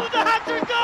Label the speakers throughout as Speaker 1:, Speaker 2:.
Speaker 1: through the Hatcher goal!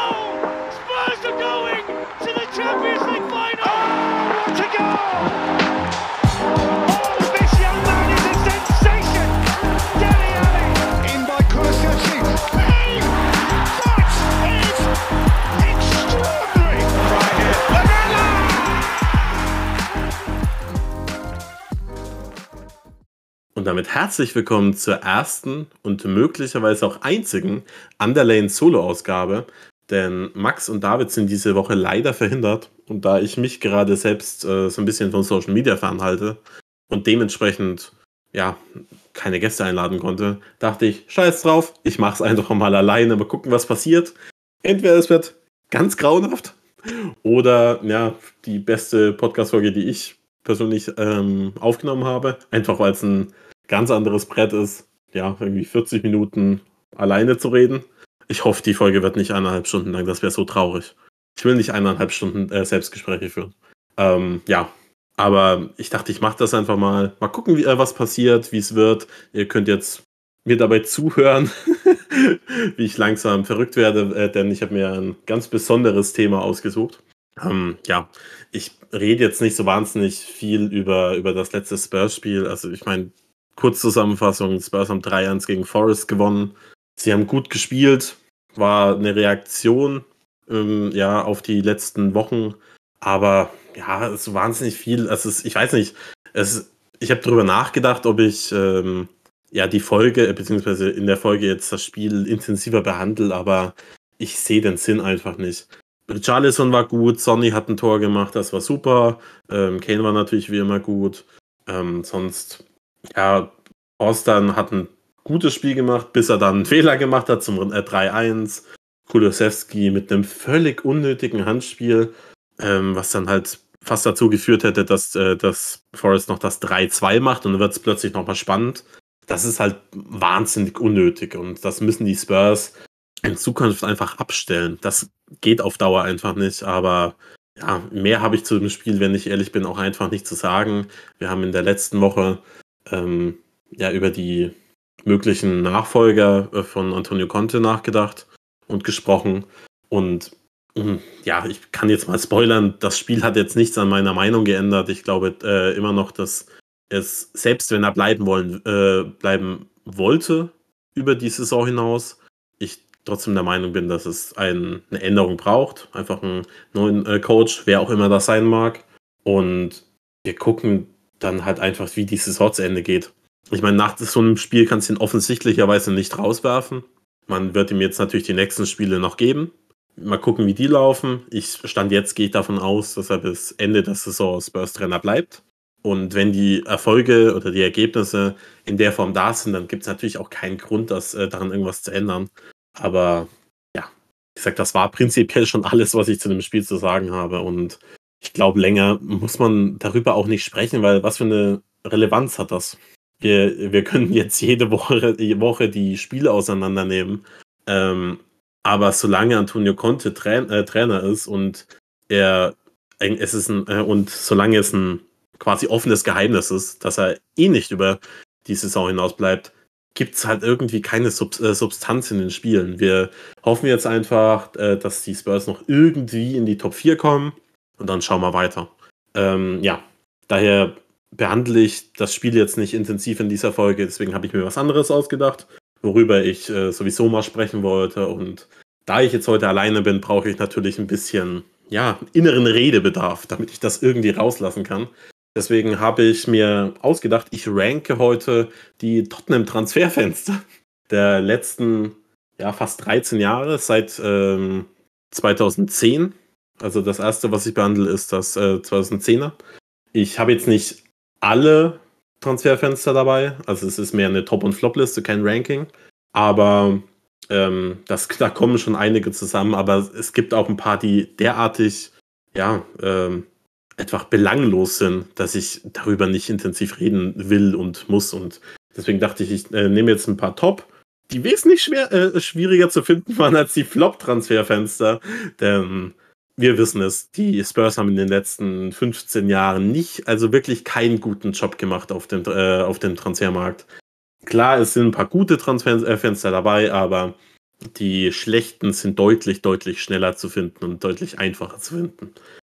Speaker 2: Damit herzlich willkommen zur ersten und möglicherweise auch einzigen Underlane Solo-Ausgabe. Denn Max und David sind diese Woche leider verhindert. Und da ich mich gerade selbst äh, so ein bisschen von Social Media fernhalte und dementsprechend ja keine Gäste einladen konnte, dachte ich, scheiß drauf, ich mach's einfach mal alleine, mal gucken, was passiert. Entweder es wird ganz grauenhaft oder ja, die beste Podcast-Folge, die ich persönlich ähm, aufgenommen habe. Einfach weil es ein ganz anderes Brett ist, ja, irgendwie 40 Minuten alleine zu reden. Ich hoffe, die Folge wird nicht eineinhalb Stunden lang, das wäre so traurig. Ich will nicht eineinhalb Stunden äh, Selbstgespräche führen. Ähm, ja, aber ich dachte, ich mache das einfach mal. Mal gucken, wie, äh, was passiert, wie es wird. Ihr könnt jetzt mir dabei zuhören, wie ich langsam verrückt werde, äh, denn ich habe mir ein ganz besonderes Thema ausgesucht. Ähm, ja, ich rede jetzt nicht so wahnsinnig viel über, über das letzte Spurs-Spiel. Also ich meine, Kurzzusammenfassung, Spurs haben 3-1 gegen Forest gewonnen. Sie haben gut gespielt, war eine Reaktion ähm, ja, auf die letzten Wochen. Aber ja, es ist wahnsinnig viel. Also es, ich weiß nicht, es, ich habe darüber nachgedacht, ob ich ähm, ja die Folge, äh, beziehungsweise in der Folge jetzt das Spiel intensiver behandle, aber ich sehe den Sinn einfach nicht. Richarlison war gut, Sonny hat ein Tor gemacht, das war super. Ähm, Kane war natürlich wie immer gut. Ähm, sonst, ja, Ostern hat ein gutes Spiel gemacht, bis er dann einen Fehler gemacht hat zum äh, 3-1. Kulusewski mit einem völlig unnötigen Handspiel, ähm, was dann halt fast dazu geführt hätte, dass, äh, dass Forrest noch das 3-2 macht und dann wird es plötzlich nochmal spannend. Das ist halt wahnsinnig unnötig und das müssen die Spurs in Zukunft einfach abstellen. Das geht auf Dauer einfach nicht, aber ja, mehr habe ich zu dem Spiel, wenn ich ehrlich bin, auch einfach nicht zu sagen. Wir haben in der letzten Woche ähm, ja über die möglichen Nachfolger äh, von Antonio Conte nachgedacht und gesprochen. Und mh, ja, ich kann jetzt mal spoilern, das Spiel hat jetzt nichts an meiner Meinung geändert. Ich glaube äh, immer noch, dass es, selbst wenn er bleiben wollen, äh, bleiben wollte über die Saison hinaus, ich trotzdem der Meinung bin, dass es ein, eine Änderung braucht. Einfach einen neuen äh, Coach, wer auch immer das sein mag. Und wir gucken dann halt einfach, wie die Saison zu Ende geht. Ich meine, nach so einem Spiel kannst du ihn offensichtlicherweise nicht rauswerfen. Man wird ihm jetzt natürlich die nächsten Spiele noch geben. Mal gucken, wie die laufen. Ich stand jetzt, gehe ich davon aus, dass er bis Ende der Saison Spurs-Trainer bleibt. Und wenn die Erfolge oder die Ergebnisse in der Form da sind, dann gibt es natürlich auch keinen Grund, das, äh, daran irgendwas zu ändern. Aber ja, ich sag, das war prinzipiell schon alles, was ich zu dem Spiel zu sagen habe. Und ich glaube, länger muss man darüber auch nicht sprechen, weil was für eine Relevanz hat das? Wir, wir können jetzt jede Woche, jede Woche die Spiele auseinandernehmen. Ähm, aber solange Antonio Conte Train, äh, Trainer ist und er es ist ein, äh, und solange es ein quasi offenes Geheimnis ist, dass er eh nicht über die Saison hinaus bleibt, gibt es halt irgendwie keine Sub äh, Substanz in den Spielen. Wir hoffen jetzt einfach, äh, dass die Spurs noch irgendwie in die Top 4 kommen und dann schauen wir weiter. Ähm, ja, daher behandle ich das Spiel jetzt nicht intensiv in dieser Folge, deswegen habe ich mir was anderes ausgedacht, worüber ich äh, sowieso mal sprechen wollte. Und da ich jetzt heute alleine bin, brauche ich natürlich ein bisschen ja, inneren Redebedarf, damit ich das irgendwie rauslassen kann. Deswegen habe ich mir ausgedacht, ich ranke heute die Tottenham-Transferfenster der letzten ja, fast 13 Jahre, seit ähm, 2010. Also das erste, was ich behandle, ist das äh, 2010er. Ich habe jetzt nicht alle Transferfenster dabei, also es ist mehr eine Top- und Flop-Liste, kein Ranking. Aber ähm, das, da kommen schon einige zusammen, aber es gibt auch ein paar, die derartig, ja, ähm, einfach belanglos sind, dass ich darüber nicht intensiv reden will und muss. Und deswegen dachte ich, ich äh, nehme jetzt ein paar Top, die wesentlich schwer, äh, schwieriger zu finden waren als die Flop-Transferfenster. Denn wir wissen es, die Spurs haben in den letzten 15 Jahren nicht, also wirklich keinen guten Job gemacht auf dem, äh, auf dem Transfermarkt. Klar, es sind ein paar gute Transferfenster dabei, aber die schlechten sind deutlich, deutlich schneller zu finden und deutlich einfacher zu finden.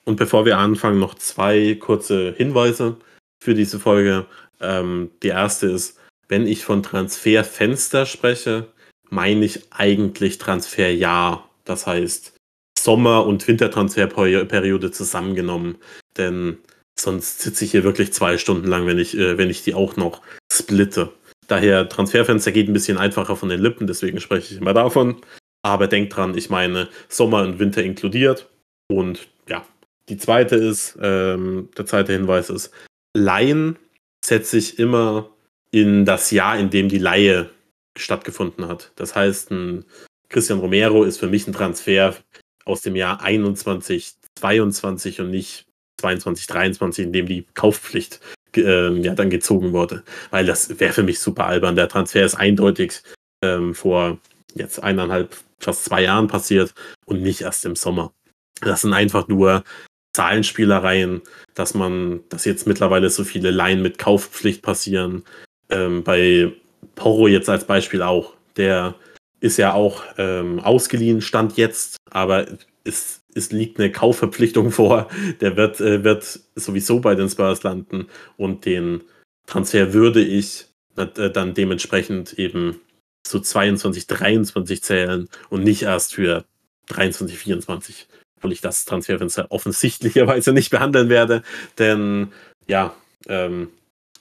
Speaker 2: Und bevor wir anfangen, noch zwei kurze Hinweise für diese Folge. Ähm, die erste ist, wenn ich von Transferfenster spreche, meine ich eigentlich Transferjahr. Das heißt Sommer- und Wintertransferperiode zusammengenommen. Denn sonst sitze ich hier wirklich zwei Stunden lang, wenn ich, äh, wenn ich die auch noch splitte. Daher Transferfenster geht ein bisschen einfacher von den Lippen, deswegen spreche ich immer davon. Aber denkt dran, ich meine Sommer und Winter inkludiert. Und ja, die zweite ist, ähm, der zweite Hinweis ist, Laien setze ich immer in das Jahr, in dem die Laie stattgefunden hat. Das heißt, ein Christian Romero ist für mich ein Transfer aus dem Jahr 21, 22 und nicht 22, 23, in dem die Kaufpflicht äh, ja dann gezogen wurde. Weil das wäre für mich super albern. Der Transfer ist eindeutig ähm, vor jetzt eineinhalb, fast zwei Jahren passiert und nicht erst im Sommer. Das sind einfach nur Zahlenspielereien, dass man, dass jetzt mittlerweile so viele Laien mit Kaufpflicht passieren. Ähm, bei Porro jetzt als Beispiel auch. Der ist ja auch ähm, ausgeliehen, stand jetzt, aber es, es liegt eine Kaufverpflichtung vor. Der wird, äh, wird sowieso bei den Spurs landen und den Transfer würde ich äh, dann dementsprechend eben zu 22, 23 zählen und nicht erst für 23, 24 obwohl ich das Transferfenster offensichtlicherweise nicht behandeln werde. Denn ja, ähm,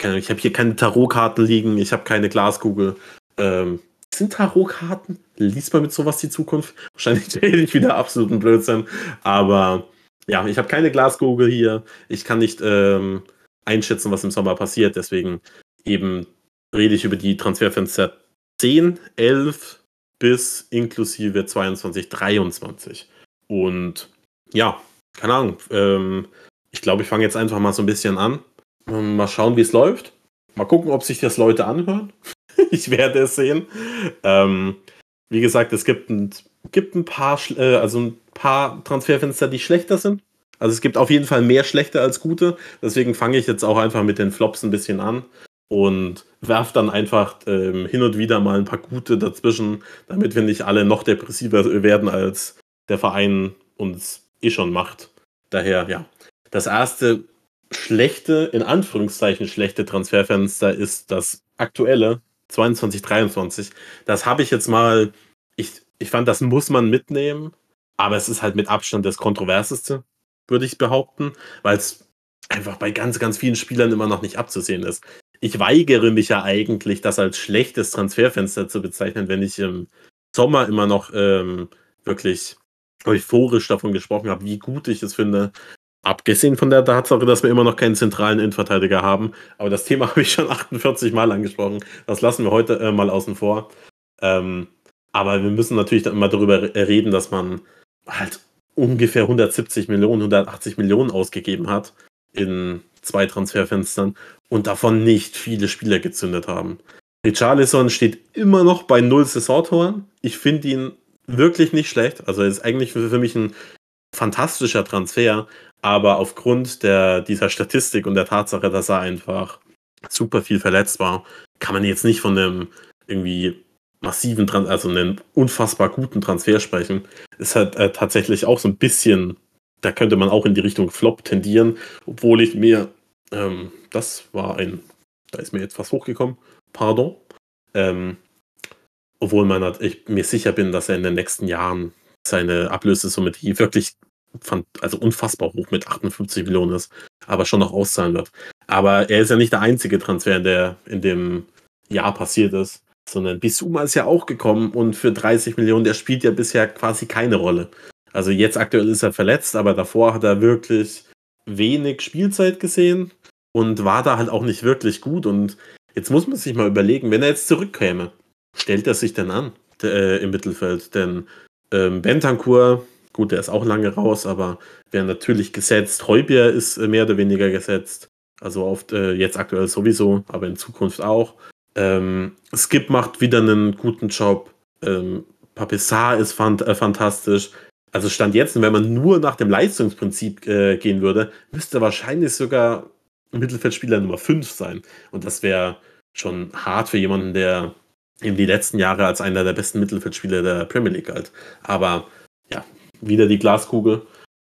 Speaker 2: ich habe hier keine Tarotkarten liegen, ich habe keine Glaskugel. Ähm, sind Tarotkarten? Liest man mit sowas die Zukunft? Wahrscheinlich rede ich wieder absoluten Blödsinn. Aber ja, ich habe keine Glaskugel hier. Ich kann nicht ähm, einschätzen, was im Sommer passiert. Deswegen eben rede ich über die Transferfenster 10, 11 bis inklusive 22, 23. Und ja, keine Ahnung. Ähm, ich glaube, ich fange jetzt einfach mal so ein bisschen an. Ähm, mal schauen, wie es läuft. Mal gucken, ob sich das Leute anhören. ich werde es sehen. Ähm, wie gesagt, es gibt ein, gibt ein paar, äh, also ein paar Transferfenster, die schlechter sind. Also es gibt auf jeden Fall mehr schlechte als gute. Deswegen fange ich jetzt auch einfach mit den Flops ein bisschen an und werfe dann einfach ähm, hin und wieder mal ein paar gute dazwischen, damit wir nicht alle noch depressiver werden als der Verein uns eh schon macht. Daher, ja. Das erste schlechte, in Anführungszeichen schlechte Transferfenster ist das aktuelle 22-23. Das habe ich jetzt mal, ich, ich fand, das muss man mitnehmen, aber es ist halt mit Abstand das kontroverseste, würde ich behaupten, weil es einfach bei ganz, ganz vielen Spielern immer noch nicht abzusehen ist. Ich weigere mich ja eigentlich, das als schlechtes Transferfenster zu bezeichnen, wenn ich im Sommer immer noch ähm, wirklich euphorisch davon gesprochen habe, wie gut ich es finde. Abgesehen von der Tatsache, dass wir immer noch keinen zentralen Innenverteidiger haben. Aber das Thema habe ich schon 48 Mal angesprochen. Das lassen wir heute äh, mal außen vor. Ähm, aber wir müssen natürlich dann immer darüber reden, dass man halt ungefähr 170 Millionen, 180 Millionen ausgegeben hat in zwei Transferfenstern und davon nicht viele Spieler gezündet haben. Richarlison steht immer noch bei null Saisontoren. Ich finde ihn wirklich nicht schlecht. Also ist eigentlich für mich ein fantastischer Transfer, aber aufgrund der, dieser Statistik und der Tatsache, dass er einfach super viel verletzt war, kann man jetzt nicht von einem irgendwie massiven, also einem unfassbar guten Transfer sprechen. Ist halt äh, tatsächlich auch so ein bisschen, da könnte man auch in die Richtung Flop tendieren, obwohl ich mir, ähm, das war ein, da ist mir jetzt was hochgekommen, pardon, ähm, obwohl man ich mir sicher bin, dass er in den nächsten Jahren seine Ablösesumme, die wirklich also unfassbar hoch mit 58 Millionen ist, aber schon noch auszahlen wird. Aber er ist ja nicht der einzige Transfer, der in dem Jahr passiert ist, sondern Bisuma ist ja auch gekommen und für 30 Millionen, der spielt ja bisher quasi keine Rolle. Also jetzt aktuell ist er verletzt, aber davor hat er wirklich wenig Spielzeit gesehen und war da halt auch nicht wirklich gut. Und jetzt muss man sich mal überlegen, wenn er jetzt zurückkäme, stellt er sich denn an äh, im Mittelfeld? Denn ähm, Bentancur, gut, der ist auch lange raus, aber wäre natürlich gesetzt. Heubier ist äh, mehr oder weniger gesetzt. Also oft äh, jetzt aktuell sowieso, aber in Zukunft auch. Ähm, Skip macht wieder einen guten Job. Ähm, Papissar ist fant äh, fantastisch. Also Stand jetzt, wenn man nur nach dem Leistungsprinzip äh, gehen würde, müsste wahrscheinlich sogar Mittelfeldspieler Nummer 5 sein. Und das wäre schon hart für jemanden, der in die letzten Jahre als einer der besten Mittelfeldspieler der Premier League galt. Aber ja, wieder die Glaskugel.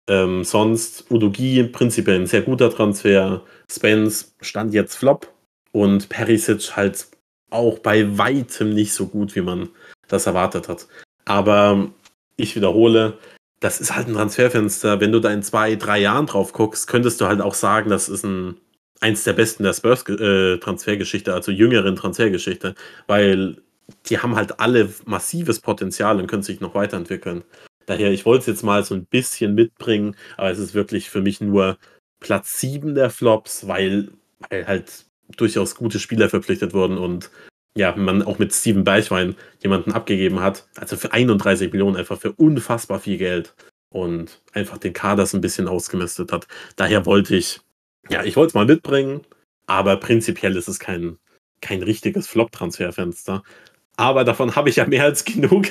Speaker 2: Ähm, sonst Udogi prinzipiell ein sehr guter Transfer. Spence stand jetzt Flop und Perisic halt auch bei weitem nicht so gut, wie man das erwartet hat. Aber ich wiederhole, das ist halt ein Transferfenster. Wenn du da in zwei, drei Jahren drauf guckst, könntest du halt auch sagen, das ist ein eins der besten der Spurs-Transfergeschichte, äh, also jüngeren Transfergeschichte, weil die haben halt alle massives Potenzial und können sich noch weiterentwickeln. Daher, ich wollte es jetzt mal so ein bisschen mitbringen, aber es ist wirklich für mich nur Platz 7 der Flops, weil, weil halt durchaus gute Spieler verpflichtet wurden und ja, man auch mit Steven Beichwein jemanden abgegeben hat, also für 31 Millionen einfach für unfassbar viel Geld und einfach den Kader so ein bisschen ausgemistet hat. Daher wollte ich, ja, ich wollte es mal mitbringen, aber prinzipiell ist es kein, kein richtiges Flop-Transferfenster. Aber davon habe ich ja mehr als genug.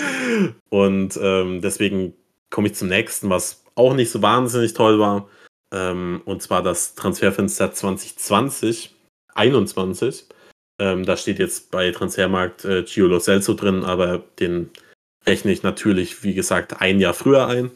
Speaker 2: und ähm, deswegen komme ich zum nächsten, was auch nicht so wahnsinnig toll war. Ähm, und zwar das Transferfenster 2020, 21. Ähm, da steht jetzt bei Transfermarkt äh, Gio Celso drin, aber den rechne ich natürlich, wie gesagt, ein Jahr früher ein.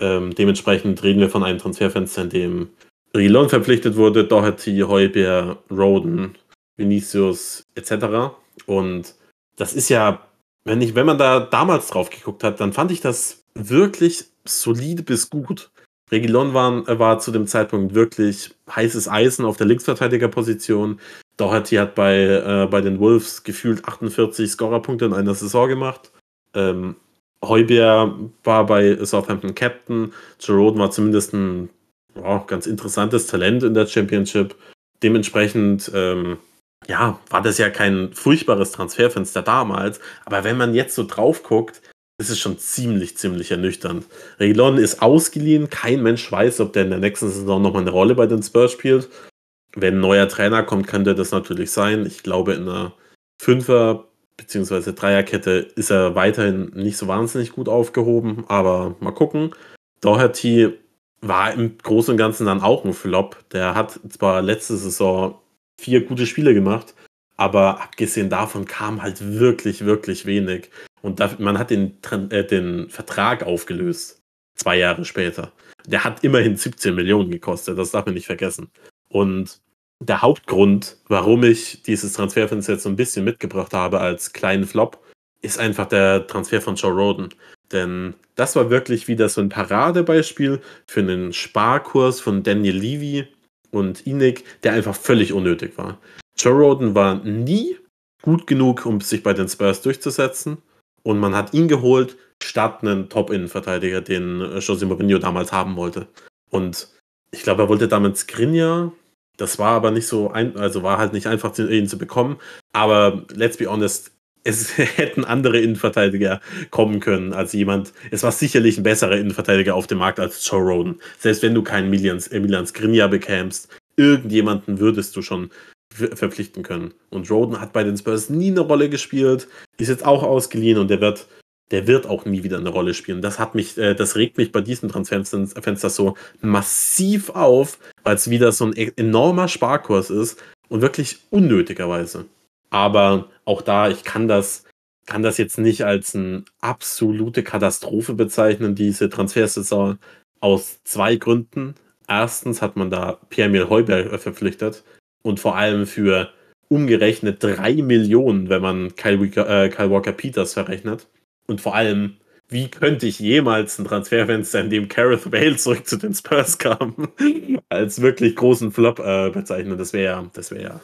Speaker 2: Ähm, dementsprechend reden wir von einem Transferfenster, in dem Rilon verpflichtet wurde, Doherty, Heuber, Roden, Vinicius etc. Und das ist ja, wenn, ich, wenn man da damals drauf geguckt hat, dann fand ich das wirklich solide bis gut. Regilon war, äh, war zu dem Zeitpunkt wirklich heißes Eisen auf der Linksverteidigerposition. Doherty hat bei, äh, bei den Wolves gefühlt 48 Scorerpunkte in einer Saison gemacht. Ähm, Heubier war bei Southampton Captain. Jerome war zumindest ein oh, ganz interessantes Talent in der Championship. Dementsprechend ähm, ja, war das ja kein furchtbares Transferfenster damals, aber wenn man jetzt so drauf guckt, ist es schon ziemlich, ziemlich ernüchternd. Reguilon ist ausgeliehen, kein Mensch weiß, ob der in der nächsten Saison nochmal eine Rolle bei den Spurs spielt. Wenn ein neuer Trainer kommt, könnte das natürlich sein. Ich glaube, in einer Fünfer- bzw. Dreierkette ist er weiterhin nicht so wahnsinnig gut aufgehoben, aber mal gucken. Doherty war im Großen und Ganzen dann auch ein Flop. Der hat zwar letzte Saison vier gute Spiele gemacht. Aber abgesehen davon kam halt wirklich, wirklich wenig. Und da, man hat den, äh, den Vertrag aufgelöst, zwei Jahre später. Der hat immerhin 17 Millionen gekostet, das darf man nicht vergessen. Und der Hauptgrund, warum ich dieses Transferfenster jetzt so ein bisschen mitgebracht habe als kleinen Flop, ist einfach der Transfer von Joe Roden. Denn das war wirklich wieder so ein Paradebeispiel für einen Sparkurs von Daniel Levy, und Inik, der einfach völlig unnötig war. Joe Roden war nie gut genug, um sich bei den Spurs durchzusetzen. Und man hat ihn geholt, statt einen Top-Innenverteidiger, den José Mourinho damals haben wollte. Und ich glaube, er wollte damit Skriniar. Das war aber nicht so, ein, also war halt nicht einfach, ihn zu bekommen. Aber let's be honest, es hätten andere Innenverteidiger kommen können als jemand. Es war sicherlich ein besserer Innenverteidiger auf dem Markt als Joe Roden. Selbst wenn du keinen Milan, Milan Skriniar bekämst, irgendjemanden würdest du schon verpflichten können. Und Roden hat bei den Spurs nie eine Rolle gespielt, ist jetzt auch ausgeliehen und der wird, der wird auch nie wieder eine Rolle spielen. Das hat mich, äh, das regt mich bei diesem Transferfenster so massiv auf, weil es wieder so ein e-, enormer Sparkurs ist und wirklich unnötigerweise. Aber auch da, ich kann das, kann das jetzt nicht als eine absolute Katastrophe bezeichnen, diese Transfersaison, aus zwei Gründen. Erstens hat man da Pierre-Emil Heuberg verpflichtet und vor allem für umgerechnet drei Millionen, wenn man Kyle, äh, Kyle Walker Peters verrechnet. Und vor allem, wie könnte ich jemals ein Transferfenster, in dem Gareth Bale zurück zu den Spurs kam, als wirklich großen Flop äh, bezeichnen? Das wäre, das wäre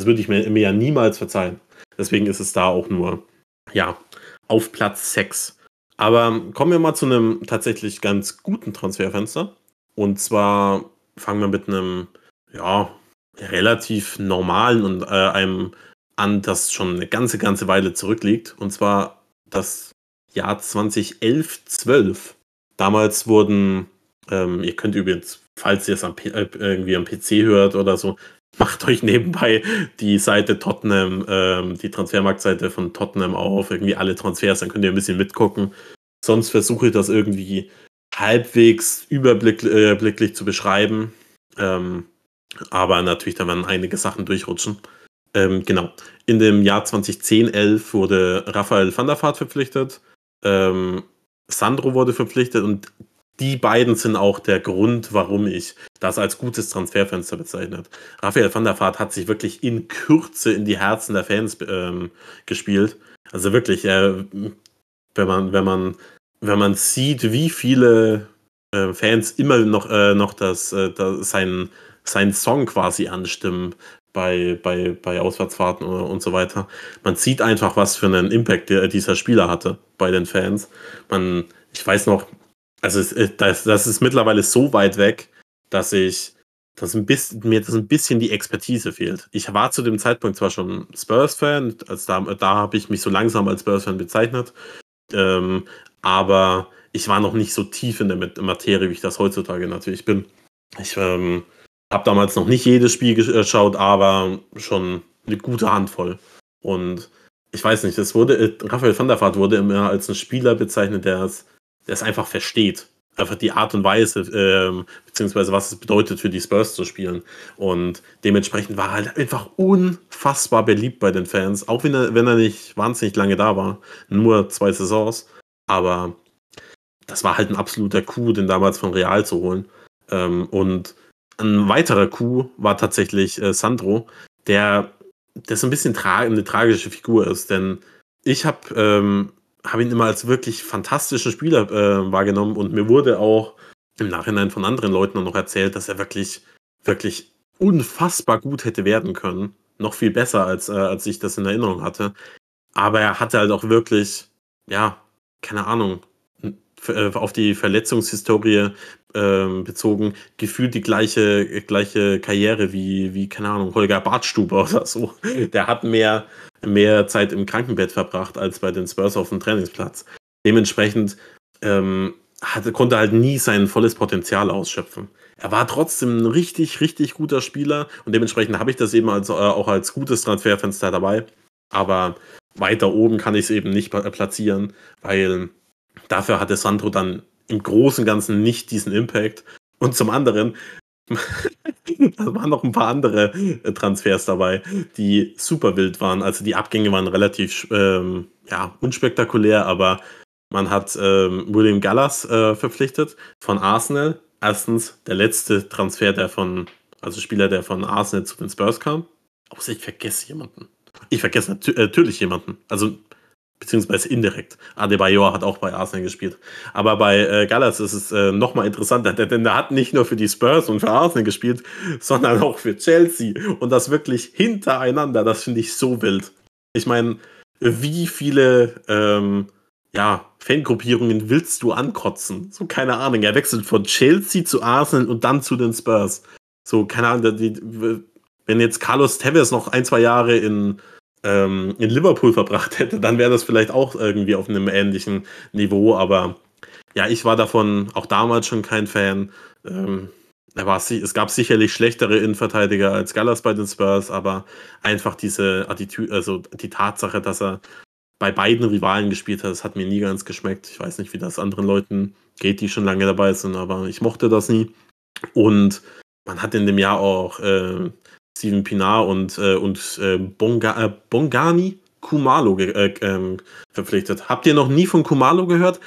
Speaker 2: das würde ich mir, mir ja niemals verzeihen. Deswegen ist es da auch nur, ja, auf Platz 6. Aber kommen wir mal zu einem tatsächlich ganz guten Transferfenster. Und zwar fangen wir mit einem, ja, relativ normalen und äh, einem an, das schon eine ganze, ganze Weile zurückliegt. Und zwar das Jahr 2011, 12. Damals wurden, ähm, ihr könnt übrigens, falls ihr es am, äh, irgendwie am PC hört oder so, macht euch nebenbei die Seite Tottenham, ähm, die Transfermarktseite von Tottenham auf, irgendwie alle Transfers, dann könnt ihr ein bisschen mitgucken. Sonst versuche ich das irgendwie halbwegs überblicklich äh, zu beschreiben. Ähm, aber natürlich, da werden einige Sachen durchrutschen. Ähm, genau. In dem Jahr 2010, 11 wurde Raphael van der Vaart verpflichtet. Ähm, Sandro wurde verpflichtet und die beiden sind auch der Grund, warum ich das als gutes Transferfenster bezeichnet. Raphael van der Vaart hat sich wirklich in Kürze in die Herzen der Fans ähm, gespielt. Also wirklich, äh, wenn man, wenn man, wenn man sieht, wie viele äh, Fans immer noch, äh, noch das, äh, das, sein, sein Song quasi anstimmen bei, bei, bei Auswärtsfahrten und, und so weiter. Man sieht einfach, was für einen Impact der, dieser Spieler hatte bei den Fans. Man, ich weiß noch, also es, äh, das, das ist mittlerweile so weit weg, dass ich dass ein bisschen, mir das ein bisschen die Expertise fehlt. Ich war zu dem Zeitpunkt zwar schon Spurs-Fan, also da, da habe ich mich so langsam als Spurs-Fan bezeichnet, ähm, aber ich war noch nicht so tief in der Materie, wie ich das heutzutage natürlich bin. Ich ähm, habe damals noch nicht jedes Spiel geschaut, aber schon eine gute Handvoll. Und ich weiß nicht, es wurde, äh, Raphael van der Vaart wurde immer als ein Spieler bezeichnet, der es es einfach versteht. Einfach die Art und Weise, äh, beziehungsweise was es bedeutet für die Spurs zu spielen. Und dementsprechend war er halt einfach unfassbar beliebt bei den Fans, auch wenn er, wenn er nicht wahnsinnig lange da war. Nur zwei Saisons. Aber das war halt ein absoluter Coup, den damals von Real zu holen. Ähm, und ein weiterer Coup war tatsächlich äh, Sandro, der, der so ein bisschen tra eine tragische Figur ist. Denn ich habe ähm, habe ihn immer als wirklich fantastischen Spieler äh, wahrgenommen und mir wurde auch im Nachhinein von anderen Leuten noch erzählt, dass er wirklich, wirklich unfassbar gut hätte werden können. Noch viel besser, als, äh, als ich das in Erinnerung hatte. Aber er hatte halt auch wirklich, ja, keine Ahnung, äh, auf die Verletzungshistorie äh, bezogen, gefühlt die gleiche, gleiche Karriere wie, wie, keine Ahnung, Holger Bartstuber oder so. Der hat mehr, mehr Zeit im Krankenbett verbracht als bei den Spurs auf dem Trainingsplatz. Dementsprechend ähm, hatte, konnte halt nie sein volles Potenzial ausschöpfen. Er war trotzdem ein richtig, richtig guter Spieler und dementsprechend habe ich das eben als, äh, auch als gutes Transferfenster dabei. Aber weiter oben kann ich es eben nicht platzieren, weil dafür hatte Sandro dann im Großen und Ganzen nicht diesen Impact. Und zum anderen da waren noch ein paar andere äh, Transfers dabei, die super wild waren. Also die Abgänge waren relativ ähm, ja, unspektakulär, aber man hat ähm, William Gallas äh, verpflichtet von Arsenal. Erstens der letzte Transfer, der von, also Spieler, der von Arsenal zu den Spurs kam. Außer ich vergesse jemanden. Ich vergesse nat natürlich jemanden. Also beziehungsweise indirekt. Adebayor hat auch bei Arsenal gespielt. Aber bei äh, Gallas ist es äh, nochmal interessanter, denn der hat nicht nur für die Spurs und für Arsenal gespielt, sondern auch für Chelsea. Und das wirklich hintereinander. Das finde ich so wild. Ich meine, wie viele ähm, ja, Fangruppierungen willst du ankotzen? So, keine Ahnung. Er wechselt von Chelsea zu Arsenal und dann zu den Spurs. So, keine Ahnung. Die, wenn jetzt Carlos Tevez noch ein, zwei Jahre in ähm, in Liverpool verbracht hätte, dann wäre das vielleicht auch irgendwie auf einem ähnlichen Niveau. Aber ja, ich war davon auch damals schon kein Fan. Ähm, es gab sicherlich schlechtere Innenverteidiger als Gallas bei den Spurs, aber einfach diese Attitüde, also die Tatsache, dass er bei beiden Rivalen gespielt hat, das hat mir nie ganz geschmeckt. Ich weiß nicht, wie das anderen Leuten geht, die schon lange dabei sind, aber ich mochte das nie. Und man hat in dem Jahr auch äh, Steven Pinar und, äh, und äh, Bonga, äh, Bongani Kumalo äh, ähm, verpflichtet. Habt ihr noch nie von Kumalo gehört?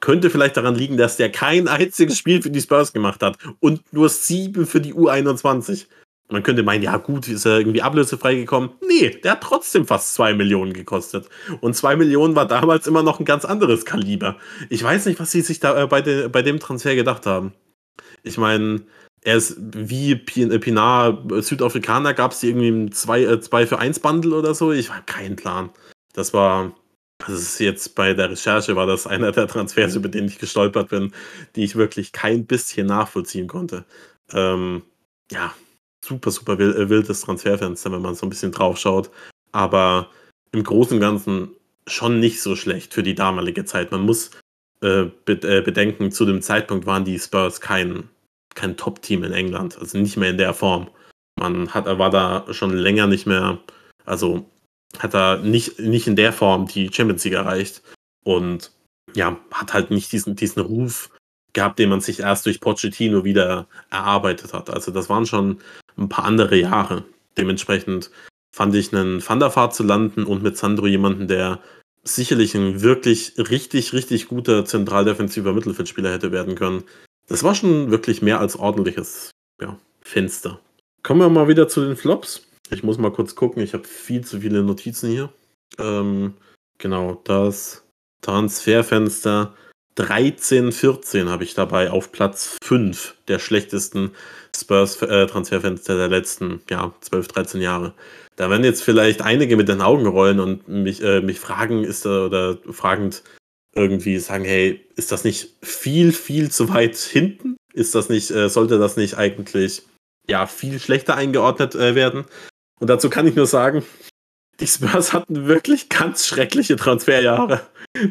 Speaker 2: Könnte vielleicht daran liegen, dass der kein einziges Spiel für die Spurs gemacht hat und nur sieben für die U21. Man könnte meinen, ja gut, ist er irgendwie ablösefrei gekommen. Nee, der hat trotzdem fast zwei Millionen gekostet. Und zwei Millionen war damals immer noch ein ganz anderes Kaliber. Ich weiß nicht, was sie sich da äh, bei, de, bei dem Transfer gedacht haben. Ich meine, er ist wie äh, Pinar Südafrikaner, gab es irgendwie ein 2 äh, für 1 Bundle oder so. Ich habe keinen Plan. Das war, das ist jetzt bei der Recherche, war das einer der Transfers, über den ich gestolpert bin, die ich wirklich kein bisschen nachvollziehen konnte. Ähm, ja, super, super äh, wildes Transferfenster, wenn man so ein bisschen drauf schaut. Aber im Großen und Ganzen schon nicht so schlecht für die damalige Zeit. Man muss äh, bedenken, zu dem Zeitpunkt waren die Spurs kein kein Top-Team in England, also nicht mehr in der Form. Man hat, war da schon länger nicht mehr, also hat er nicht, nicht in der Form die Champions League erreicht und ja, hat halt nicht diesen, diesen Ruf gehabt, den man sich erst durch Pochettino wieder erarbeitet hat. Also das waren schon ein paar andere Jahre. Dementsprechend fand ich einen Thunderfahrt zu landen und mit Sandro jemanden, der sicherlich ein wirklich richtig, richtig guter zentraldefensiver Mittelfeldspieler hätte werden können. Das war schon wirklich mehr als ordentliches ja, Fenster. Kommen wir mal wieder zu den Flops. Ich muss mal kurz gucken, ich habe viel zu viele Notizen hier. Ähm, genau, das Transferfenster 13, 14 habe ich dabei auf Platz 5 der schlechtesten Spurs-Transferfenster der letzten ja, 12, 13 Jahre. Da werden jetzt vielleicht einige mit den Augen rollen und mich, äh, mich fragen, ist da oder fragend irgendwie sagen, hey, ist das nicht viel, viel zu weit hinten? Ist das nicht, äh, sollte das nicht eigentlich ja viel schlechter eingeordnet äh, werden? Und dazu kann ich nur sagen, die Spurs hatten wirklich ganz schreckliche Transferjahre.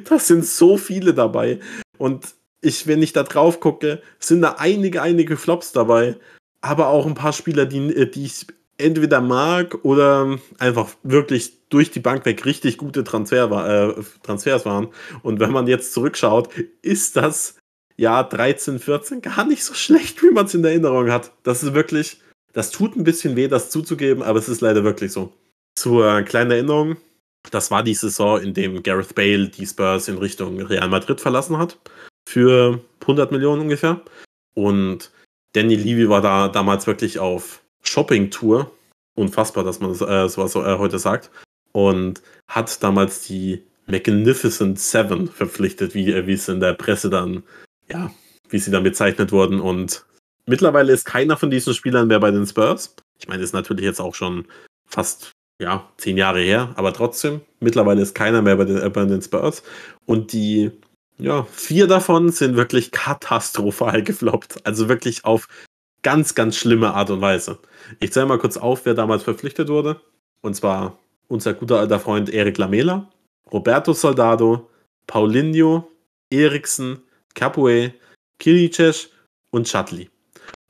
Speaker 2: Das sind so viele dabei. Und ich, wenn ich da drauf gucke, sind da einige, einige Flops dabei. Aber auch ein paar Spieler, die, äh, die ich entweder mag oder einfach wirklich durch die Bank weg richtig gute Transfer, äh, Transfers waren. Und wenn man jetzt zurückschaut, ist das Jahr 13, 14 gar nicht so schlecht, wie man es in Erinnerung hat. Das ist wirklich, das tut ein bisschen weh, das zuzugeben, aber es ist leider wirklich so. Zur kleinen Erinnerung, das war die Saison, in dem Gareth Bale die Spurs in Richtung Real Madrid verlassen hat. Für 100 Millionen ungefähr. Und Danny Levy war da damals wirklich auf Shopping-Tour. Unfassbar, dass man äh, sowas äh, heute sagt. Und hat damals die Magnificent Seven verpflichtet, wie, äh, es in der Presse dann, ja, wie sie dann bezeichnet wurden. Und mittlerweile ist keiner von diesen Spielern mehr bei den Spurs. Ich meine, ist natürlich jetzt auch schon fast ja, zehn Jahre her, aber trotzdem, mittlerweile ist keiner mehr bei den, äh, bei den Spurs. Und die, ja, vier davon sind wirklich katastrophal gefloppt. Also wirklich auf ganz, ganz schlimme Art und Weise. Ich zähle mal kurz auf, wer damals verpflichtet wurde. Und zwar unser guter alter Freund Eric Lamela, Roberto Soldado, Paulinho, Eriksen, Capoe, Kiricek und Chatli.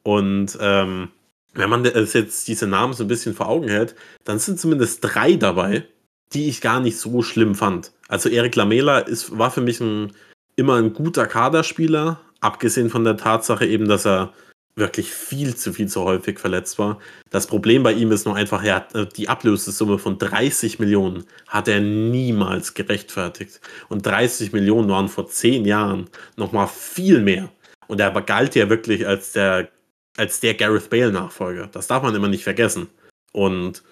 Speaker 2: Und ähm, wenn man jetzt diese Namen so ein bisschen vor Augen hält, dann sind zumindest drei dabei, die ich gar nicht so schlimm fand. Also Eric Lamela ist, war für mich ein, immer ein guter Kaderspieler, abgesehen von der Tatsache eben, dass er wirklich viel zu viel zu häufig verletzt war. Das Problem bei ihm ist nur einfach, er hat äh, die Ablösesumme von 30 Millionen hat er niemals gerechtfertigt. Und 30 Millionen waren vor zehn Jahren nochmal viel mehr. Und er galt ja wirklich als der als der Gareth Bale-Nachfolger. Das darf man immer nicht vergessen. Und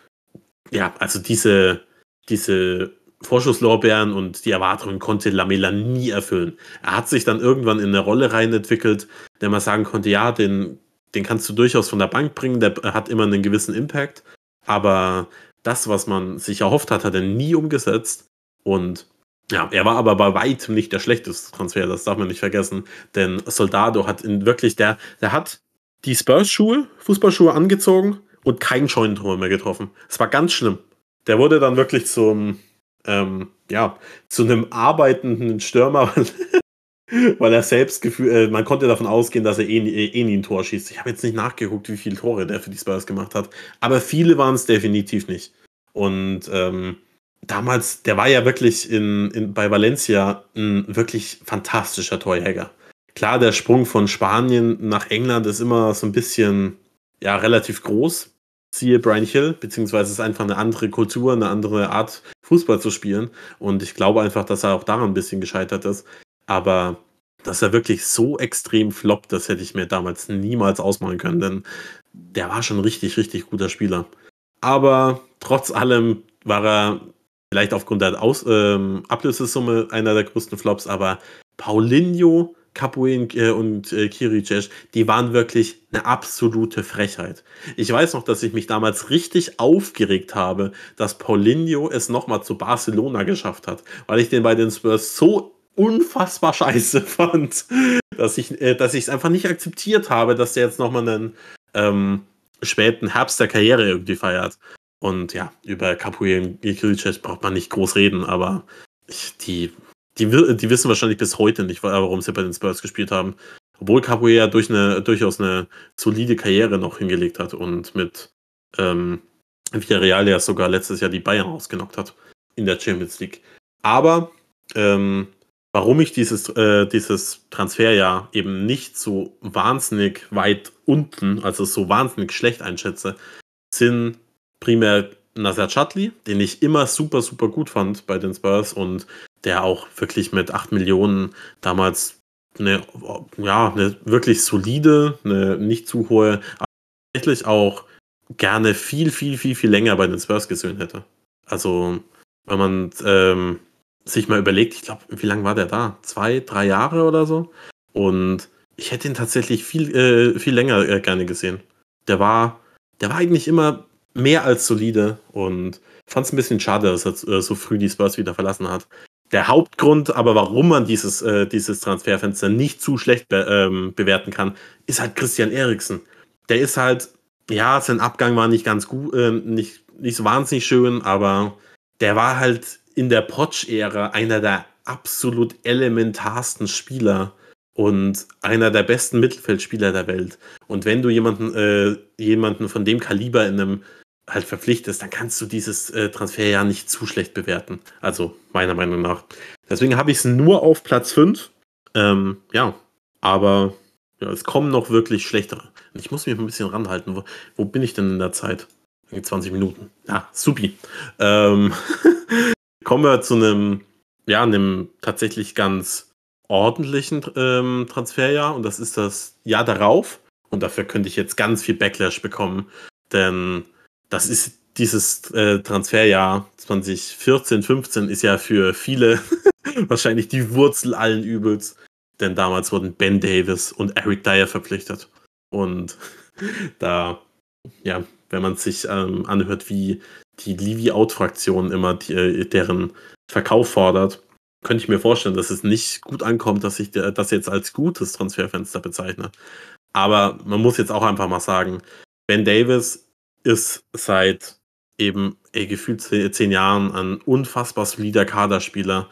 Speaker 2: ja, also diese, diese Vorschusslorbeeren und die Erwartungen konnte Lamela nie erfüllen. Er hat sich dann irgendwann in eine Rolle rein entwickelt, der man sagen konnte, ja, den, den kannst du durchaus von der Bank bringen, der hat immer einen gewissen Impact, aber das, was man sich erhofft hat, hat er nie umgesetzt und ja, er war aber bei weitem nicht der schlechteste Transfer, das darf man nicht vergessen, denn Soldado hat in wirklich der, der hat die Spurs-Schuhe, Fußballschuhe angezogen und kein Scheunentor mehr getroffen. Es war ganz schlimm. Der wurde dann wirklich zum, ähm, ja, zu einem arbeitenden Stürmer, weil er selbst gefühlt, äh, man konnte davon ausgehen, dass er eh, eh, eh nie ein Tor schießt. Ich habe jetzt nicht nachgeguckt, wie viele Tore der für die Spurs gemacht hat, aber viele waren es definitiv nicht. Und ähm, damals, der war ja wirklich in, in, bei Valencia ein wirklich fantastischer Torjäger klar, der Sprung von Spanien nach England ist immer so ein bisschen, ja, relativ groß. Siehe Brian Hill, beziehungsweise es ist einfach eine andere Kultur, eine andere Art, Fußball zu spielen. Und ich glaube einfach, dass er auch daran ein bisschen gescheitert ist. Aber dass er wirklich so extrem floppt, das hätte ich mir damals niemals ausmalen können, denn der war schon richtig, richtig guter Spieler. Aber trotz allem war er vielleicht aufgrund der Aus ähm, Ablösesumme einer der größten Flops, aber Paulinho Capoe äh, und äh, Kiricek, die waren wirklich eine absolute Frechheit. Ich weiß noch, dass ich mich damals richtig aufgeregt habe, dass Paulinho es nochmal zu Barcelona geschafft hat, weil ich den bei den Spurs so unfassbar scheiße fand, dass ich äh, dass es einfach nicht akzeptiert habe, dass der jetzt nochmal einen ähm, späten Herbst der Karriere irgendwie feiert. Und ja, über Capoe und Kiricek braucht man nicht groß reden, aber ich, die die, die wissen wahrscheinlich bis heute nicht, warum sie bei den Spurs gespielt haben. Obwohl Capoeira durch eine, durchaus eine solide Karriere noch hingelegt hat und mit ähm, Villarreal ja sogar letztes Jahr die Bayern ausgenockt hat in der Champions League. Aber ähm, warum ich dieses, äh, dieses Transferjahr eben nicht so wahnsinnig weit unten, also so wahnsinnig schlecht einschätze, sind primär Nazar Chadli, den ich immer super, super gut fand bei den Spurs und der auch wirklich mit 8 Millionen damals eine, ja, eine wirklich solide, eine nicht zu hohe, aber tatsächlich auch gerne viel, viel, viel, viel länger bei den Spurs gesehen hätte. Also, wenn man ähm, sich mal überlegt, ich glaube, wie lange war der da? Zwei, drei Jahre oder so? Und ich hätte ihn tatsächlich viel, äh, viel länger äh, gerne gesehen. Der war, der war eigentlich immer mehr als solide und fand es ein bisschen schade, dass er äh, so früh die Spurs wieder verlassen hat. Der Hauptgrund aber, warum man dieses, äh, dieses Transferfenster nicht zu schlecht be ähm, bewerten kann, ist halt Christian Eriksen. Der ist halt, ja, sein Abgang war nicht ganz gut, äh, nicht, nicht so wahnsinnig schön, aber der war halt in der Potsch-Ära einer der absolut elementarsten Spieler und einer der besten Mittelfeldspieler der Welt. Und wenn du jemanden, äh, jemanden von dem Kaliber in einem halt verpflichtest, dann kannst du dieses äh, Transfer ja nicht zu schlecht bewerten. Also meiner Meinung nach. Deswegen habe ich es nur auf Platz 5. Ähm, ja, aber ja, es kommen noch wirklich schlechtere. Ich muss mich ein bisschen ranhalten. Wo, wo bin ich denn in der Zeit? 20 Minuten. Ja, supi. Ähm, kommen wir zu einem, ja, einem tatsächlich ganz ordentlichen ähm, Transferjahr und das ist das Jahr darauf. Und dafür könnte ich jetzt ganz viel Backlash bekommen, denn das ist dieses äh, Transferjahr 2014, 15 ist ja für viele wahrscheinlich die Wurzel allen Übels, denn damals wurden Ben Davis und Eric Dyer verpflichtet. Und da, ja, wenn man sich ähm, anhört, wie die Levi-Out-Fraktion immer die, äh, deren Verkauf fordert, könnte ich mir vorstellen, dass es nicht gut ankommt, dass ich das jetzt als gutes Transferfenster bezeichne. Aber man muss jetzt auch einfach mal sagen, Ben Davis ist seit eben ey, gefühlt zehn Jahren ein unfassbar solider Kaderspieler.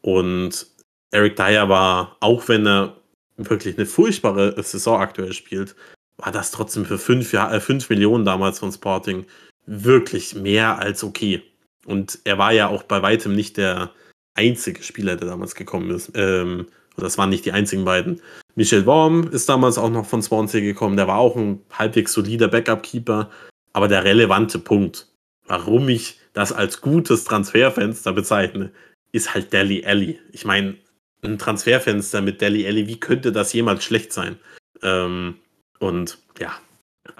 Speaker 2: Und Eric Dyer war, auch wenn er wirklich eine furchtbare Saison aktuell spielt, war das trotzdem für fünf, Jahr, äh, fünf Millionen damals von Sporting wirklich mehr als okay. Und er war ja auch bei weitem nicht der einzige Spieler, der damals gekommen ist. Ähm, das waren nicht die einzigen beiden. Michel Worm ist damals auch noch von Swansea gekommen. Der war auch ein halbwegs solider Backup-Keeper. Aber der relevante Punkt, warum ich das als gutes Transferfenster bezeichne, ist halt Delhi Alley. Ich meine, ein Transferfenster mit Delhi Alley, wie könnte das jemals schlecht sein? Ähm, und ja,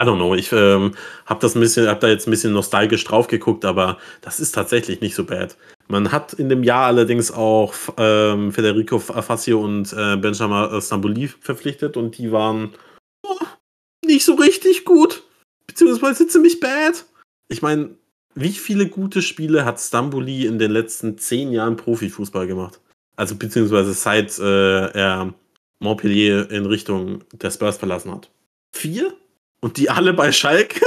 Speaker 2: I don't know. Ich ähm, habe das ein bisschen, habe da jetzt ein bisschen nostalgisch drauf geguckt, aber das ist tatsächlich nicht so bad. Man hat in dem Jahr allerdings auch ähm, Federico Fassio und äh, Benjamin Stambouli verpflichtet und die waren oh, nicht so richtig gut. Beziehungsweise ziemlich bad. Ich meine, wie viele gute Spiele hat Stambouli in den letzten zehn Jahren Profifußball gemacht? Also beziehungsweise seit äh, er Montpellier in Richtung der Spurs verlassen hat. Vier? Und die alle bei Schalke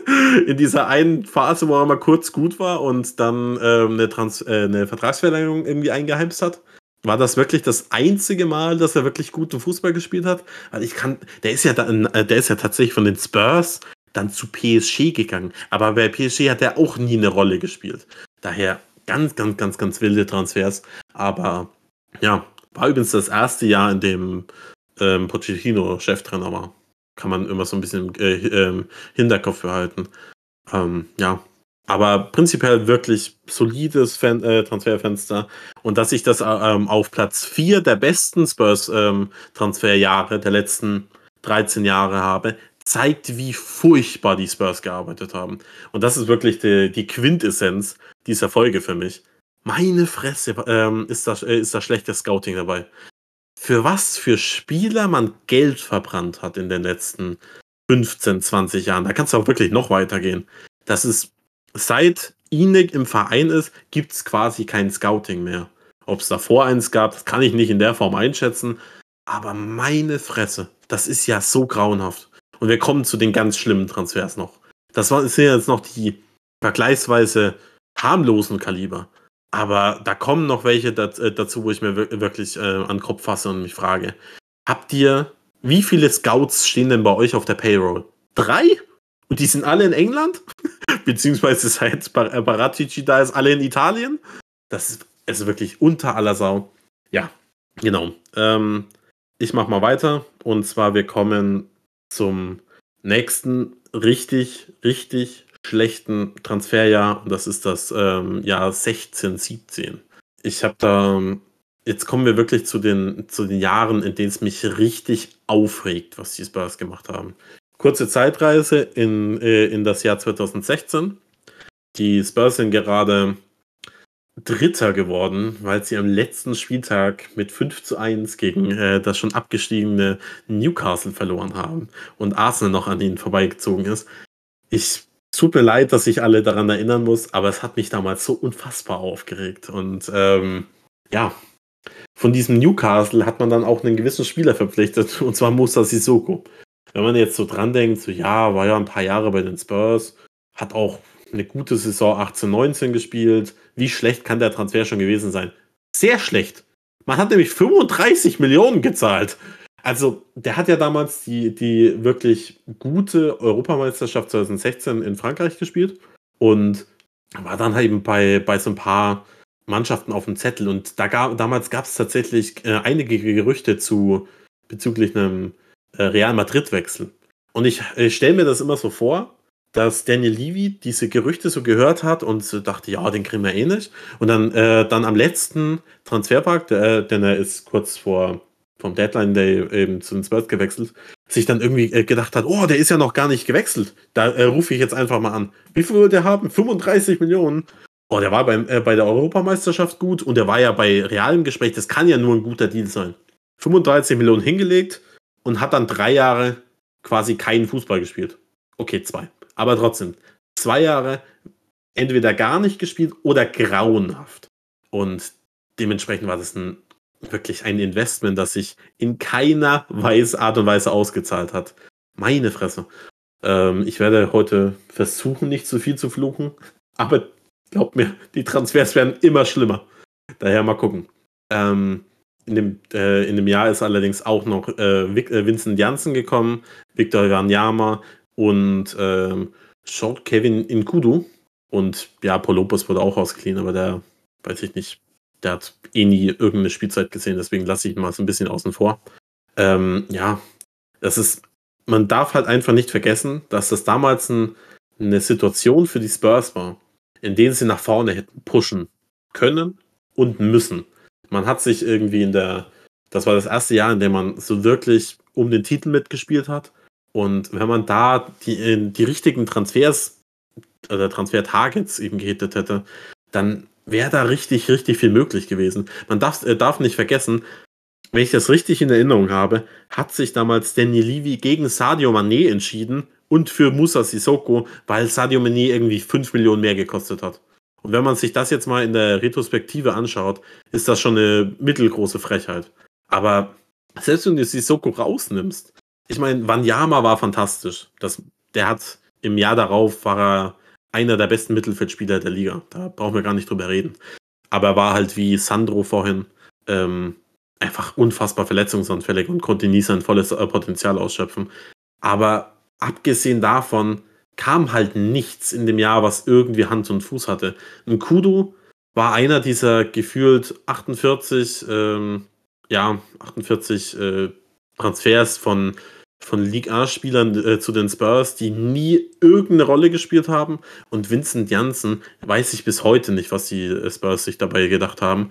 Speaker 2: in dieser einen Phase, wo er mal kurz gut war und dann ähm, eine, Trans äh, eine Vertragsverlängerung irgendwie eingeheimst hat. War das wirklich das einzige Mal, dass er wirklich guten Fußball gespielt hat? Also ich kann, der ist ja da, äh, der ist ja tatsächlich von den Spurs dann zu PSG gegangen. Aber bei PSG hat er auch nie eine Rolle gespielt. Daher ganz, ganz, ganz, ganz wilde Transfers. Aber ja, war übrigens das erste Jahr, in dem ähm, Pochettino Cheftrainer war kann man immer so ein bisschen äh, äh, Hinterkopf behalten. Ähm, ja, aber prinzipiell wirklich solides Fan äh, Transferfenster. Und dass ich das äh, ähm, auf Platz 4 der besten Spurs-Transferjahre ähm, der letzten 13 Jahre habe, zeigt, wie furchtbar die Spurs gearbeitet haben. Und das ist wirklich die, die Quintessenz dieser Folge für mich. Meine Fresse ähm, ist, das, äh, ist das schlechte Scouting dabei für was für Spieler man Geld verbrannt hat in den letzten 15, 20 Jahren. Da kannst du auch wirklich noch weitergehen. Das ist, seit Inek im Verein ist, gibt es quasi kein Scouting mehr. Ob es davor eins gab, das kann ich nicht in der Form einschätzen. Aber meine Fresse, das ist ja so grauenhaft. Und wir kommen zu den ganz schlimmen Transfers noch. Das sind jetzt noch die vergleichsweise harmlosen Kaliber. Aber da kommen noch welche äh, dazu, wo ich mir wirklich äh, an den Kopf fasse und mich frage: Habt ihr, wie viele Scouts stehen denn bei euch auf der Payroll? Drei? Und die sind alle in England? Beziehungsweise seit Bar äh, Baratici da ist, alle in Italien? Das ist, ist wirklich unter aller Sau. Ja, genau. Ähm, ich mach mal weiter. Und zwar, wir kommen zum nächsten richtig, richtig schlechten Transferjahr und das ist das ähm, Jahr 16, 17. Ich habe da, jetzt kommen wir wirklich zu den, zu den Jahren, in denen es mich richtig aufregt, was die Spurs gemacht haben. Kurze Zeitreise in, äh, in das Jahr 2016. Die Spurs sind gerade Dritter geworden, weil sie am letzten Spieltag mit 5 zu 1 gegen äh, das schon abgestiegene Newcastle verloren haben und Arsenal noch an ihnen vorbeigezogen ist. Ich tut mir leid, dass ich alle daran erinnern muss, aber es hat mich damals so unfassbar aufgeregt. Und ähm, ja, von diesem Newcastle hat man dann auch einen gewissen Spieler verpflichtet, und zwar Musa Sissoko. Wenn man jetzt so dran denkt, so ja, war ja ein paar Jahre bei den Spurs, hat auch eine gute Saison 18, 19 gespielt. Wie schlecht kann der Transfer schon gewesen sein? Sehr schlecht. Man hat nämlich 35 Millionen gezahlt. Also, der hat ja damals die, die wirklich gute Europameisterschaft 2016 in Frankreich gespielt und war dann eben bei, bei so ein paar Mannschaften auf dem Zettel. Und da gab, damals gab es tatsächlich äh, einige Gerüchte zu bezüglich einem äh, Real Madrid-Wechsel. Und ich, ich stelle mir das immer so vor, dass Daniel Levy diese Gerüchte so gehört hat und so dachte, ja, den kriegen wir eh nicht. Und dann, äh, dann am letzten Transferpark, der, denn er ist kurz vor vom Deadline Day eben zu den Spurs gewechselt, sich dann irgendwie äh, gedacht hat, oh, der ist ja noch gar nicht gewechselt. Da äh, rufe ich jetzt einfach mal an. Wie viel will der haben? 35 Millionen. Oh, der war beim, äh, bei der Europameisterschaft gut und der war ja bei realem Gespräch. Das kann ja nur ein guter Deal sein. 35 Millionen hingelegt und hat dann drei Jahre quasi keinen Fußball gespielt. Okay, zwei. Aber trotzdem, zwei Jahre entweder gar nicht gespielt oder grauenhaft. Und dementsprechend war das ein, wirklich ein Investment, das sich in keiner Weise, Art und Weise ausgezahlt hat. Meine Fresse. Ähm, ich werde heute versuchen, nicht zu viel zu fluchen, aber glaubt mir, die Transfers werden immer schlimmer. Daher mal gucken. Ähm, in, dem, äh, in dem Jahr ist allerdings auch noch äh, äh Vincent Janssen gekommen, Victor Wanyama, und ähm, Short Kevin Inkudu. Und ja, Paul Lopez wurde auch ausgeliehen, aber der weiß ich nicht. Der hat eh nie irgendeine Spielzeit gesehen, deswegen lasse ich ihn mal so ein bisschen außen vor. Ähm, ja, das ist, man darf halt einfach nicht vergessen, dass das damals ein, eine Situation für die Spurs war, in denen sie nach vorne hätten pushen können und müssen. Man hat sich irgendwie in der, das war das erste Jahr, in dem man so wirklich um den Titel mitgespielt hat. Und wenn man da die, die richtigen Transfers oder Transfer-Targets eben gehittet hätte, dann wäre da richtig, richtig viel möglich gewesen. Man darf, äh, darf nicht vergessen, wenn ich das richtig in Erinnerung habe, hat sich damals Danny Levy gegen Sadio Mané entschieden und für Musa Sissoko, weil Sadio Mané irgendwie 5 Millionen mehr gekostet hat. Und wenn man sich das jetzt mal in der Retrospektive anschaut, ist das schon eine mittelgroße Frechheit. Aber selbst wenn du Sissoko rausnimmst, ich meine, Wanyama war fantastisch. Das, der hat im Jahr darauf war er einer der besten Mittelfeldspieler der Liga. Da brauchen wir gar nicht drüber reden. Aber er war halt wie Sandro vorhin ähm, einfach unfassbar verletzungsanfällig und konnte nie sein volles äh, Potenzial ausschöpfen. Aber abgesehen davon kam halt nichts in dem Jahr, was irgendwie Hand und Fuß hatte. Ein Kudu war einer dieser gefühlt 48, ähm, ja, 48 äh, Transfers von von League A-Spielern äh, zu den Spurs, die nie irgendeine Rolle gespielt haben. Und Vincent Janssen weiß ich bis heute nicht, was die äh, Spurs sich dabei gedacht haben.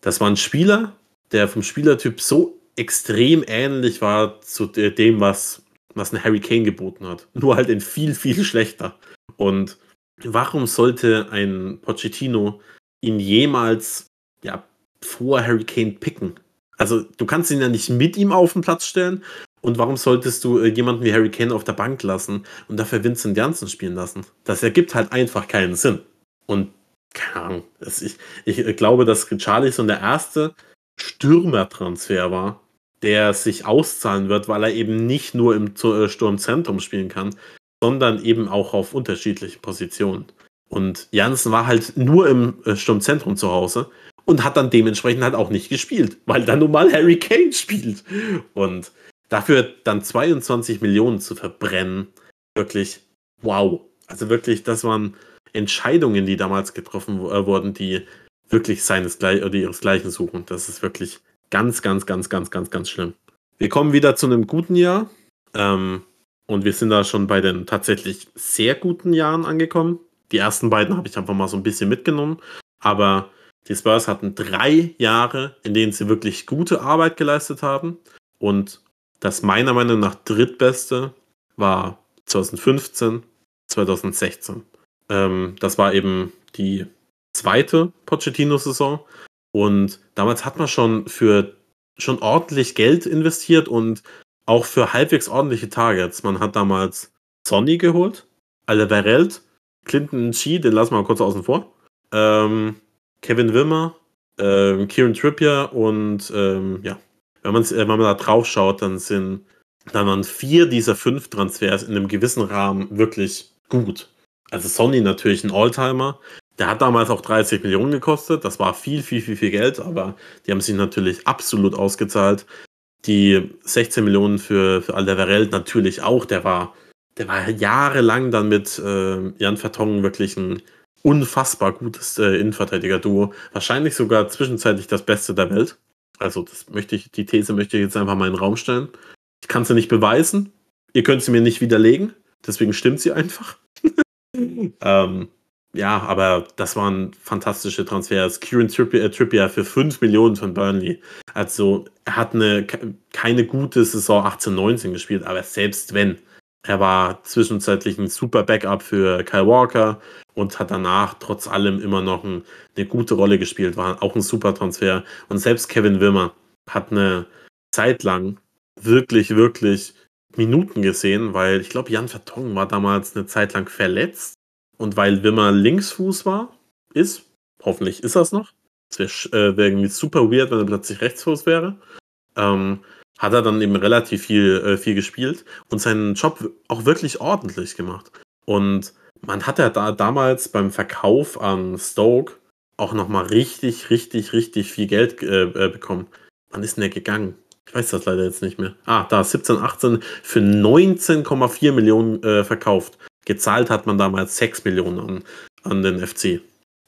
Speaker 2: Das war ein Spieler, der vom Spielertyp so extrem ähnlich war zu dem, was, was ein Harry Kane geboten hat. Nur halt in viel, viel schlechter. Und warum sollte ein Pochettino ihn jemals ja, vor Harry Kane picken? Also du kannst ihn ja nicht mit ihm auf den Platz stellen und warum solltest du äh, jemanden wie Harry Kane auf der Bank lassen und dafür Vincent Janssen spielen lassen? Das ergibt halt einfach keinen Sinn. Und keine Ahnung, das, ich, ich äh, glaube, dass Richarlison der erste Stürmertransfer war, der sich auszahlen wird, weil er eben nicht nur im äh, Sturmzentrum spielen kann, sondern eben auch auf unterschiedlichen Positionen. Und Janssen war halt nur im Sturmzentrum zu Hause und hat dann dementsprechend halt auch nicht gespielt, weil dann nun mal Harry Kane spielt. Und Dafür dann 22 Millionen zu verbrennen, wirklich wow. Also wirklich, das waren Entscheidungen, die damals getroffen äh, wurden, die wirklich seinesgleichen oder ihresgleichen suchen. Das ist wirklich ganz, ganz, ganz, ganz, ganz, ganz schlimm. Wir kommen wieder zu einem guten Jahr. Ähm, Und wir sind da schon bei den tatsächlich sehr guten Jahren angekommen. Die ersten beiden habe ich einfach mal so ein bisschen mitgenommen. Aber die Spurs hatten drei Jahre, in denen sie wirklich gute Arbeit geleistet haben. Und das meiner Meinung nach drittbeste war 2015, 2016. Ähm, das war eben die zweite Pochettino-Saison. Und damals hat man schon für schon ordentlich Geld investiert und auch für halbwegs ordentliche Targets. Man hat damals Sonny geholt, Alderweireld, Clinton Chi, den lassen wir mal kurz außen vor, ähm, Kevin Wimmer, ähm, Kieran Trippier und ähm, ja, wenn, man's, äh, wenn man da drauf schaut, dann sind dann waren vier dieser fünf Transfers in einem gewissen Rahmen wirklich gut. Also Sonny natürlich ein Alltimer. Der hat damals auch 30 Millionen gekostet. Das war viel, viel, viel, viel Geld, aber die haben sich natürlich absolut ausgezahlt. Die 16 Millionen für, für Alderweireld natürlich auch. Der war, der war jahrelang dann mit äh, Jan Vertongen wirklich ein unfassbar gutes äh, Innenverteidiger-Duo. Wahrscheinlich sogar zwischenzeitlich das Beste der Welt. Also, das möchte ich, die These möchte ich jetzt einfach mal in den Raum stellen. Ich kann sie nicht beweisen. Ihr könnt sie mir nicht widerlegen. Deswegen stimmt sie einfach. ähm, ja, aber das waren fantastische Transfers. Kieran Trippier, äh, Trippier für 5 Millionen von Burnley. Also, er hat eine, keine gute Saison 18, 19 gespielt, aber selbst wenn, er war zwischenzeitlich ein super Backup für Kyle Walker und hat danach trotz allem immer noch ein, eine gute Rolle gespielt, war auch ein super Transfer. Und selbst Kevin Wimmer hat eine Zeit lang wirklich, wirklich Minuten gesehen, weil ich glaube, Jan Vertongen war damals eine Zeit lang verletzt und weil Wimmer Linksfuß war, ist, hoffentlich ist das noch. Es wäre äh, wär irgendwie super weird, wenn er plötzlich Rechtsfuß wäre. Ähm, hat er dann eben relativ viel, äh, viel gespielt und seinen Job auch wirklich ordentlich gemacht. Und man hat ja da damals beim Verkauf an Stoke auch nochmal richtig, richtig, richtig viel Geld äh, äh, bekommen. Wann ist denn der gegangen? Ich weiß das leider jetzt nicht mehr. Ah, da 17, 18 für 19,4 Millionen äh, verkauft. Gezahlt hat man damals 6 Millionen an, an den FC.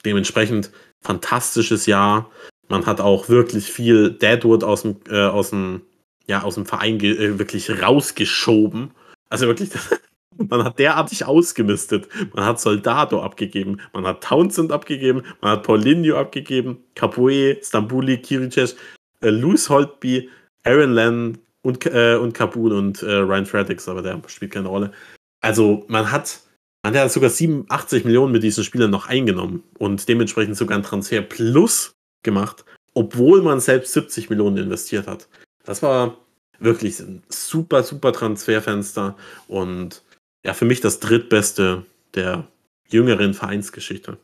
Speaker 2: Dementsprechend fantastisches Jahr. Man hat auch wirklich viel Deadwood aus dem, äh, aus dem ja, aus dem Verein äh, wirklich rausgeschoben. Also wirklich, man hat derartig ausgemistet. Man hat Soldato abgegeben, man hat Townsend abgegeben, man hat Paulinho abgegeben, Capoe, Stambuli, Kiricek, äh, Louis Holtby, Aaron Lenn und, äh, und Kabul und äh, Ryan Fredericks, aber der spielt keine Rolle. Also man hat, man hat sogar 87 Millionen mit diesen Spielern noch eingenommen und dementsprechend sogar einen Transfer plus gemacht, obwohl man selbst 70 Millionen investiert hat. Das war wirklich ein super, super Transferfenster und ja, für mich das drittbeste der jüngeren Vereinsgeschichte.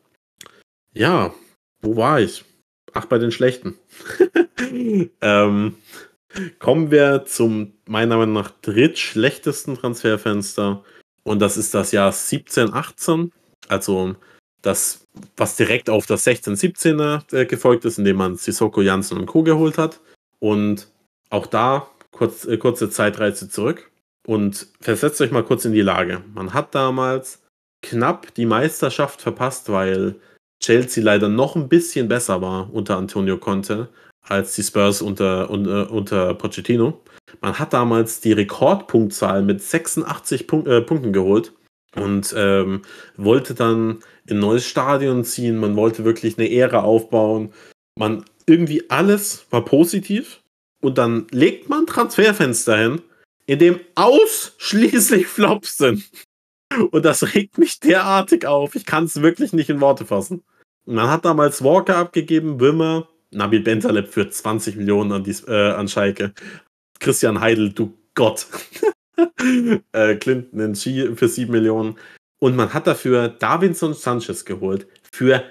Speaker 2: Ja, wo war ich? Ach, bei den schlechten. ähm, kommen wir zum meiner Meinung nach drittschlechtesten Transferfenster und das ist das Jahr 17, 18. Also das, was direkt auf das 16, 17er äh, gefolgt ist, indem man Sissoko, Janssen und Co. geholt hat. Und auch da kurz, äh, kurze Zeitreise zurück und versetzt euch mal kurz in die Lage. Man hat damals knapp die Meisterschaft verpasst, weil Chelsea leider noch ein bisschen besser war unter Antonio Conte als die Spurs unter, unter, unter Pochettino. Man hat damals die Rekordpunktzahl mit 86 Punk äh, Punkten geholt und ähm, wollte dann in ein neues Stadion ziehen. Man wollte wirklich eine Ära aufbauen. Man irgendwie alles war positiv und dann legt man Transferfenster hin, in dem ausschließlich Flops sind. Und das regt mich derartig auf. Ich kann es wirklich nicht in Worte fassen. Man hat damals Walker abgegeben, Wimmer, Nabil Bentaleb für 20 Millionen an, dies, äh, an Schalke. Christian Heidel, du Gott. äh, Clinton in Ski für 7 Millionen. Und man hat dafür Davinson Sanchez geholt für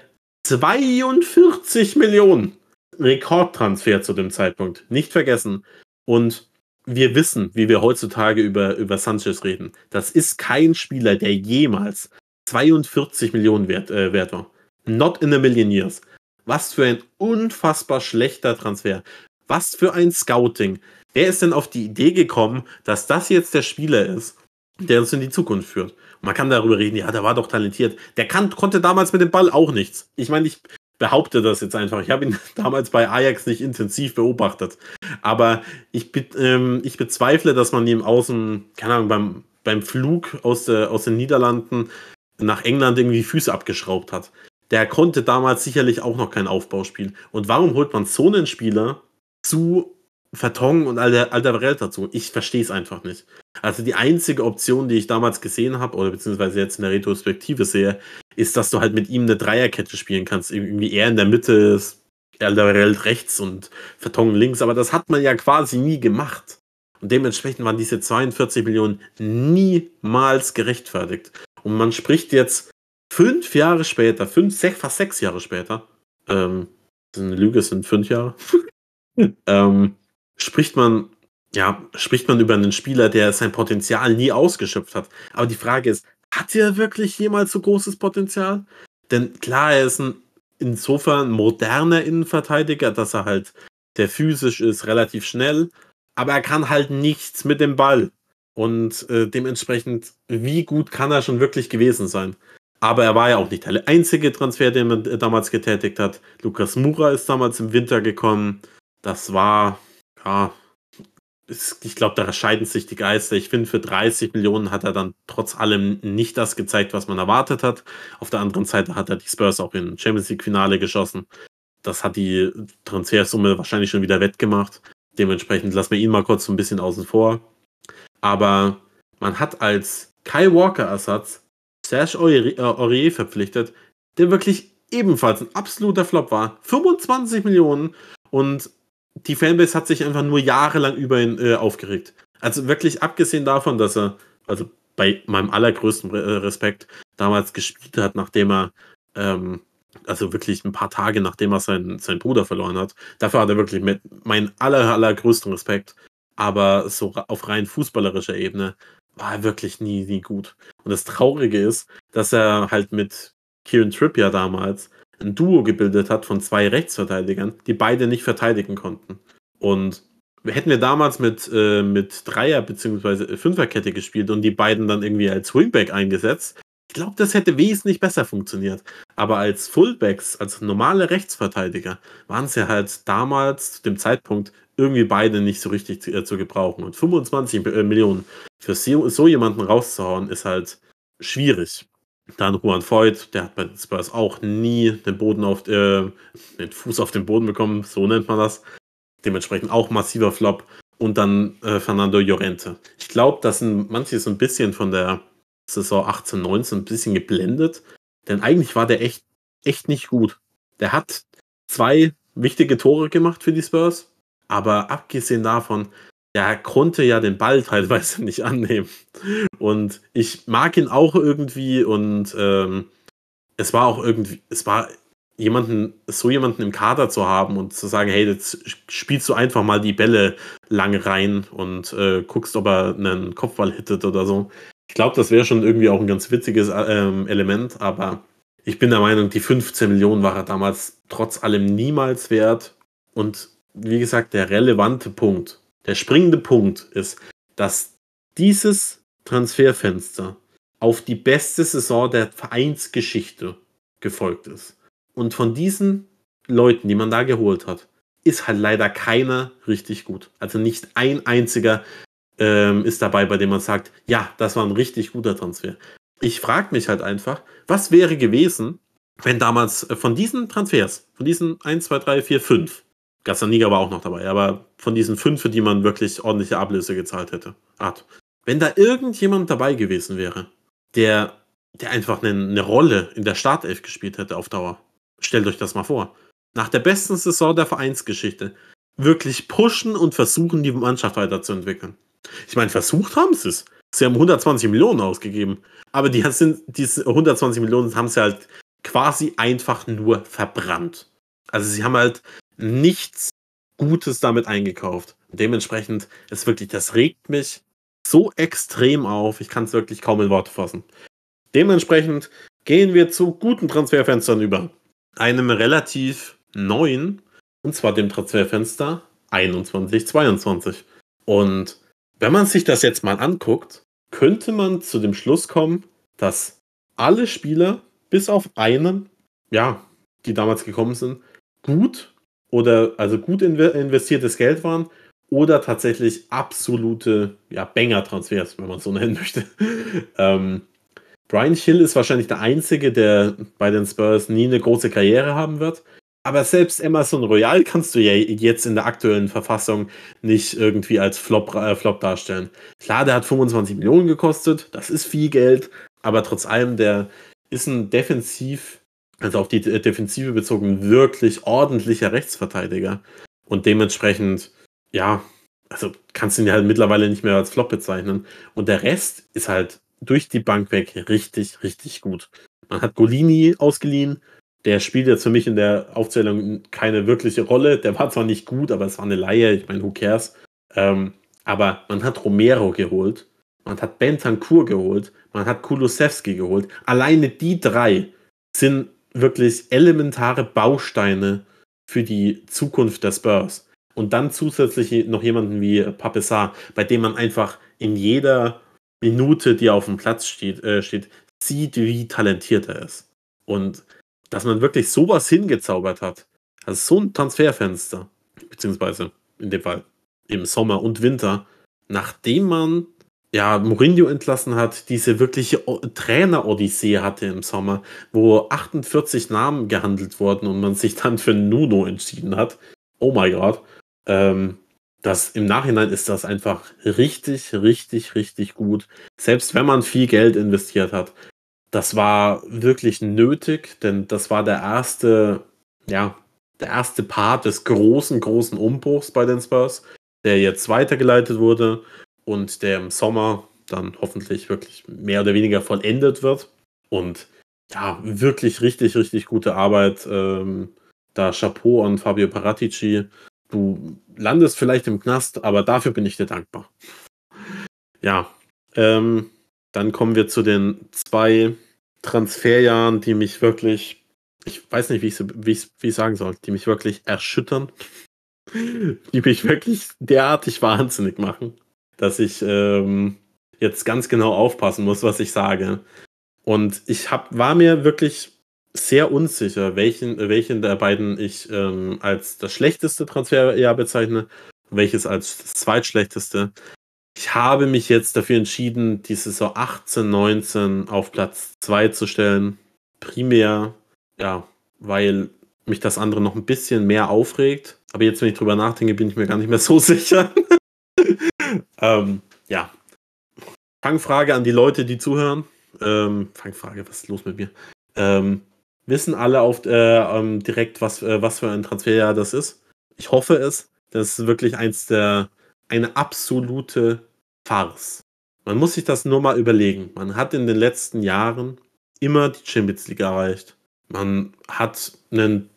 Speaker 2: 42 Millionen. Rekordtransfer zu dem Zeitpunkt. Nicht vergessen. Und wir wissen, wie wir heutzutage über, über Sanchez reden. Das ist kein Spieler, der jemals 42 Millionen wert, äh, wert war. Not in a million years. Was für ein unfassbar schlechter Transfer. Was für ein Scouting. Wer ist denn auf die Idee gekommen, dass das jetzt der Spieler ist, der uns in die Zukunft führt? Man kann darüber reden, ja, der war doch talentiert. Der kann, konnte damals mit dem Ball auch nichts. Ich meine, ich behaupte das jetzt einfach. Ich habe ihn damals bei Ajax nicht intensiv beobachtet. Aber ich, ähm, ich bezweifle, dass man ihm außen, keine Ahnung, beim, beim Flug aus, der, aus den Niederlanden nach England irgendwie Füße abgeschraubt hat. Der konnte damals sicherlich auch noch kein Aufbauspiel. Und warum holt man so einen Spieler zu Vertongen und Alderweireld dazu? Ich verstehe es einfach nicht. Also die einzige Option, die ich damals gesehen habe, oder beziehungsweise jetzt in der Retrospektive sehe, ist, dass du halt mit ihm eine Dreierkette spielen kannst. Irgendwie er in der Mitte ist Alderweireld rechts und Vertongen links. Aber das hat man ja quasi nie gemacht. Und dementsprechend waren diese 42 Millionen niemals gerechtfertigt. Und man spricht jetzt fünf Jahre später, fünf, sech, fast sechs Jahre später, ähm, eine Lüge, sind fünf Jahre, ähm, spricht man, ja, spricht man über einen Spieler, der sein Potenzial nie ausgeschöpft hat. Aber die Frage ist, hat er wirklich jemals so großes Potenzial? Denn klar, er ist ein insofern moderner Innenverteidiger, dass er halt der physisch ist, relativ schnell, aber er kann halt nichts mit dem Ball. Und äh, dementsprechend, wie gut kann er schon wirklich gewesen sein? Aber er war ja auch nicht der einzige Transfer, den man äh, damals getätigt hat. Lukas Mura ist damals im Winter gekommen. Das war, ja, ich glaube, da scheiden sich die Geister. Ich finde, für 30 Millionen hat er dann trotz allem nicht das gezeigt, was man erwartet hat. Auf der anderen Seite hat er die Spurs auch im Champions League-Finale geschossen. Das hat die Transfersumme wahrscheinlich schon wieder wettgemacht. Dementsprechend lassen wir ihn mal kurz so ein bisschen außen vor. Aber man hat als Kyle Walker-Ersatz Serge äh, Aurier verpflichtet, der wirklich ebenfalls ein absoluter Flop war. 25 Millionen und die Fanbase hat sich einfach nur jahrelang über ihn äh, aufgeregt. Also wirklich abgesehen davon, dass er, also bei meinem allergrößten äh, Respekt, damals gespielt hat, nachdem er, ähm, also wirklich ein paar Tage nachdem er seinen, seinen Bruder verloren hat. Dafür hat er wirklich mit meinen aller, allergrößten Respekt. Aber so auf rein fußballerischer Ebene war er wirklich nie, nie gut. Und das Traurige ist, dass er halt mit Kieran Trippier damals ein Duo gebildet hat von zwei Rechtsverteidigern, die beide nicht verteidigen konnten. Und hätten wir damals mit, äh, mit Dreier- bzw. Fünferkette gespielt und die beiden dann irgendwie als Wingback eingesetzt, ich glaube, das hätte wesentlich besser funktioniert. Aber als Fullbacks, als normale Rechtsverteidiger, waren ja halt damals zu dem Zeitpunkt irgendwie beide nicht so richtig zu, äh, zu gebrauchen. Und 25 äh, Millionen für so, so, jemanden rauszuhauen, ist halt schwierig. Dann Juan Voigt, der hat bei den Spurs auch nie den Boden auf äh, den Fuß auf den Boden bekommen, so nennt man das. Dementsprechend auch massiver Flop. Und dann äh, Fernando Llorente. Ich glaube, das sind manche so ein bisschen von der Saison 18, 19 ein bisschen geblendet. Denn eigentlich war der echt, echt nicht gut. Der hat zwei wichtige Tore gemacht für die Spurs. Aber abgesehen davon, der konnte ja den Ball teilweise nicht annehmen. Und ich mag ihn auch irgendwie und ähm, es war auch irgendwie, es war jemanden, so jemanden im Kader zu haben und zu sagen, hey, jetzt spielst du einfach mal die Bälle lang rein und äh, guckst, ob er einen Kopfball hittet oder so. Ich glaube, das wäre schon irgendwie auch ein ganz witziges ähm, Element, aber ich bin der Meinung, die 15 Millionen war er damals trotz allem niemals wert. Und wie gesagt, der relevante Punkt, der springende Punkt ist, dass dieses Transferfenster auf die beste Saison der Vereinsgeschichte gefolgt ist. Und von diesen Leuten, die man da geholt hat, ist halt leider keiner richtig gut. Also nicht ein einziger ähm, ist dabei, bei dem man sagt, ja, das war ein richtig guter Transfer. Ich frage mich halt einfach, was wäre gewesen, wenn damals von diesen Transfers, von diesen 1, 2, 3, 4, 5, Gazzaniga war auch noch dabei, aber von diesen fünf, für die man wirklich ordentliche Ablöse gezahlt hätte, hat. Wenn da irgendjemand dabei gewesen wäre, der, der einfach eine, eine Rolle in der Startelf gespielt hätte auf Dauer, stellt euch das mal vor. Nach der besten Saison der Vereinsgeschichte wirklich pushen und versuchen, die Mannschaft weiterzuentwickeln. Ich meine, versucht haben sie es. Sie haben 120 Millionen ausgegeben, aber die sind, diese 120 Millionen haben sie halt quasi einfach nur verbrannt. Also sie haben halt nichts Gutes damit eingekauft. Dementsprechend ist wirklich, das regt mich so extrem auf. Ich kann es wirklich kaum in Worte fassen. Dementsprechend gehen wir zu guten Transferfenstern über. Einem relativ neuen, und zwar dem Transferfenster 21-22. Und wenn man sich das jetzt mal anguckt, könnte man zu dem Schluss kommen, dass alle Spieler, bis auf einen, ja, die damals gekommen sind, gut oder also gut investiertes Geld waren oder tatsächlich absolute ja, Banger-Transfers, wenn man es so nennen möchte. ähm, Brian Hill ist wahrscheinlich der Einzige, der bei den Spurs nie eine große Karriere haben wird. Aber selbst Emerson Royal kannst du ja jetzt in der aktuellen Verfassung nicht irgendwie als Flop, äh, Flop darstellen. Klar, der hat 25 Millionen gekostet, das ist viel Geld, aber trotz allem, der ist ein defensiv, also auf die Defensive bezogen, wirklich ordentlicher Rechtsverteidiger. Und dementsprechend, ja, also kannst du ihn halt mittlerweile nicht mehr als Flop bezeichnen. Und der Rest ist halt durch die Bank weg richtig, richtig gut. Man hat Golini ausgeliehen, der spielt jetzt für mich in der Aufzählung keine wirkliche Rolle. Der war zwar nicht gut, aber es war eine Laie. Ich meine, who cares? Ähm, aber man hat Romero geholt, man hat Bentancur geholt, man hat Kulusewski geholt. Alleine die drei sind wirklich elementare Bausteine für die Zukunft der Spurs. Und dann zusätzlich noch jemanden wie Papessar, bei dem man einfach in jeder Minute, die er auf dem Platz steht, äh, steht sieht, wie talentiert er ist. Und dass man wirklich sowas hingezaubert hat. Also so ein Transferfenster, beziehungsweise in dem Fall im Sommer und Winter, nachdem man ja Mourinho entlassen hat, diese wirkliche Trainer-Odyssee hatte im Sommer, wo 48 Namen gehandelt wurden und man sich dann für Nuno entschieden hat. Oh mein Gott. Ähm, das im Nachhinein ist das einfach richtig, richtig, richtig gut. Selbst wenn man viel Geld investiert hat, das war wirklich nötig, denn das war der erste, ja, der erste Part des großen, großen Umbruchs bei den Spurs, der jetzt weitergeleitet wurde und der im Sommer dann hoffentlich wirklich mehr oder weniger vollendet wird. Und ja, wirklich richtig, richtig gute Arbeit. Ähm, da Chapeau an Fabio Paratici. Du landest vielleicht im Knast, aber dafür bin ich dir dankbar. Ja, ähm, dann kommen wir zu den zwei Transferjahren, die mich wirklich, ich weiß nicht, wie ich, wie ich, wie ich sagen soll, die mich wirklich erschüttern, die mich wirklich derartig wahnsinnig machen, dass ich ähm, jetzt ganz genau aufpassen muss, was ich sage. Und ich hab, war mir wirklich sehr unsicher, welchen, welchen der beiden ich ähm, als das schlechteste Transferjahr bezeichne, welches als das zweitschlechteste. Ich habe mich jetzt dafür entschieden, die Saison 18, 19 auf Platz 2 zu stellen. Primär, ja, weil mich das andere noch ein bisschen mehr aufregt. Aber jetzt, wenn ich drüber nachdenke, bin ich mir gar nicht mehr so sicher. Ähm, ja. Fangfrage an die Leute, die zuhören. Ähm, Fangfrage, was ist los mit mir? Ähm, wissen alle auf, äh, ähm, direkt, was, äh, was für ein Transferjahr das ist? Ich hoffe es. Das ist wirklich eins der eine absolute Farce. Man muss sich das nur mal überlegen. Man hat in den letzten Jahren immer die Champions League erreicht. Man hat einen,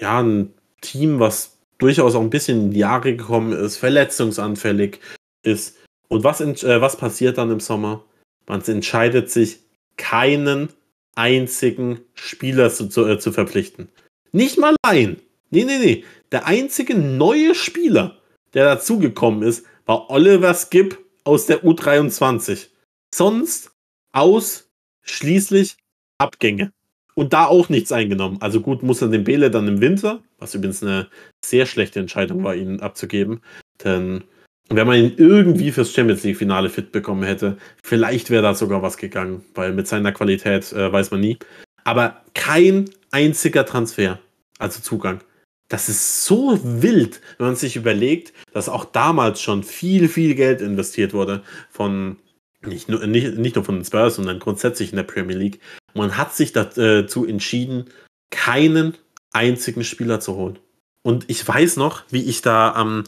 Speaker 2: ja, ein Team, was durchaus auch ein bisschen in die Jahre gekommen ist, verletzungsanfällig ist. Und was, äh, was passiert dann im Sommer? Man entscheidet sich, keinen einzigen Spieler zu, zu, äh, zu verpflichten. Nicht mal ein. Nee, nee, nee. Der einzige neue Spieler, der dazugekommen ist, war Oliver Skip aus der U23. Sonst ausschließlich Abgänge. Und da auch nichts eingenommen. Also gut, muss er den Bele dann im Winter, was übrigens eine sehr schlechte Entscheidung war, ihn abzugeben. Denn wenn man ihn irgendwie fürs Champions League-Finale fit bekommen hätte, vielleicht wäre da sogar was gegangen, weil mit seiner Qualität äh, weiß man nie. Aber kein einziger Transfer, also Zugang, das ist so wild, wenn man sich überlegt, dass auch damals schon viel, viel Geld investiert wurde von nicht nur, nicht, nicht nur von den Spurs, sondern grundsätzlich in der Premier League. Man hat sich dazu äh, entschieden, keinen einzigen Spieler zu holen. Und ich weiß noch, wie ich da am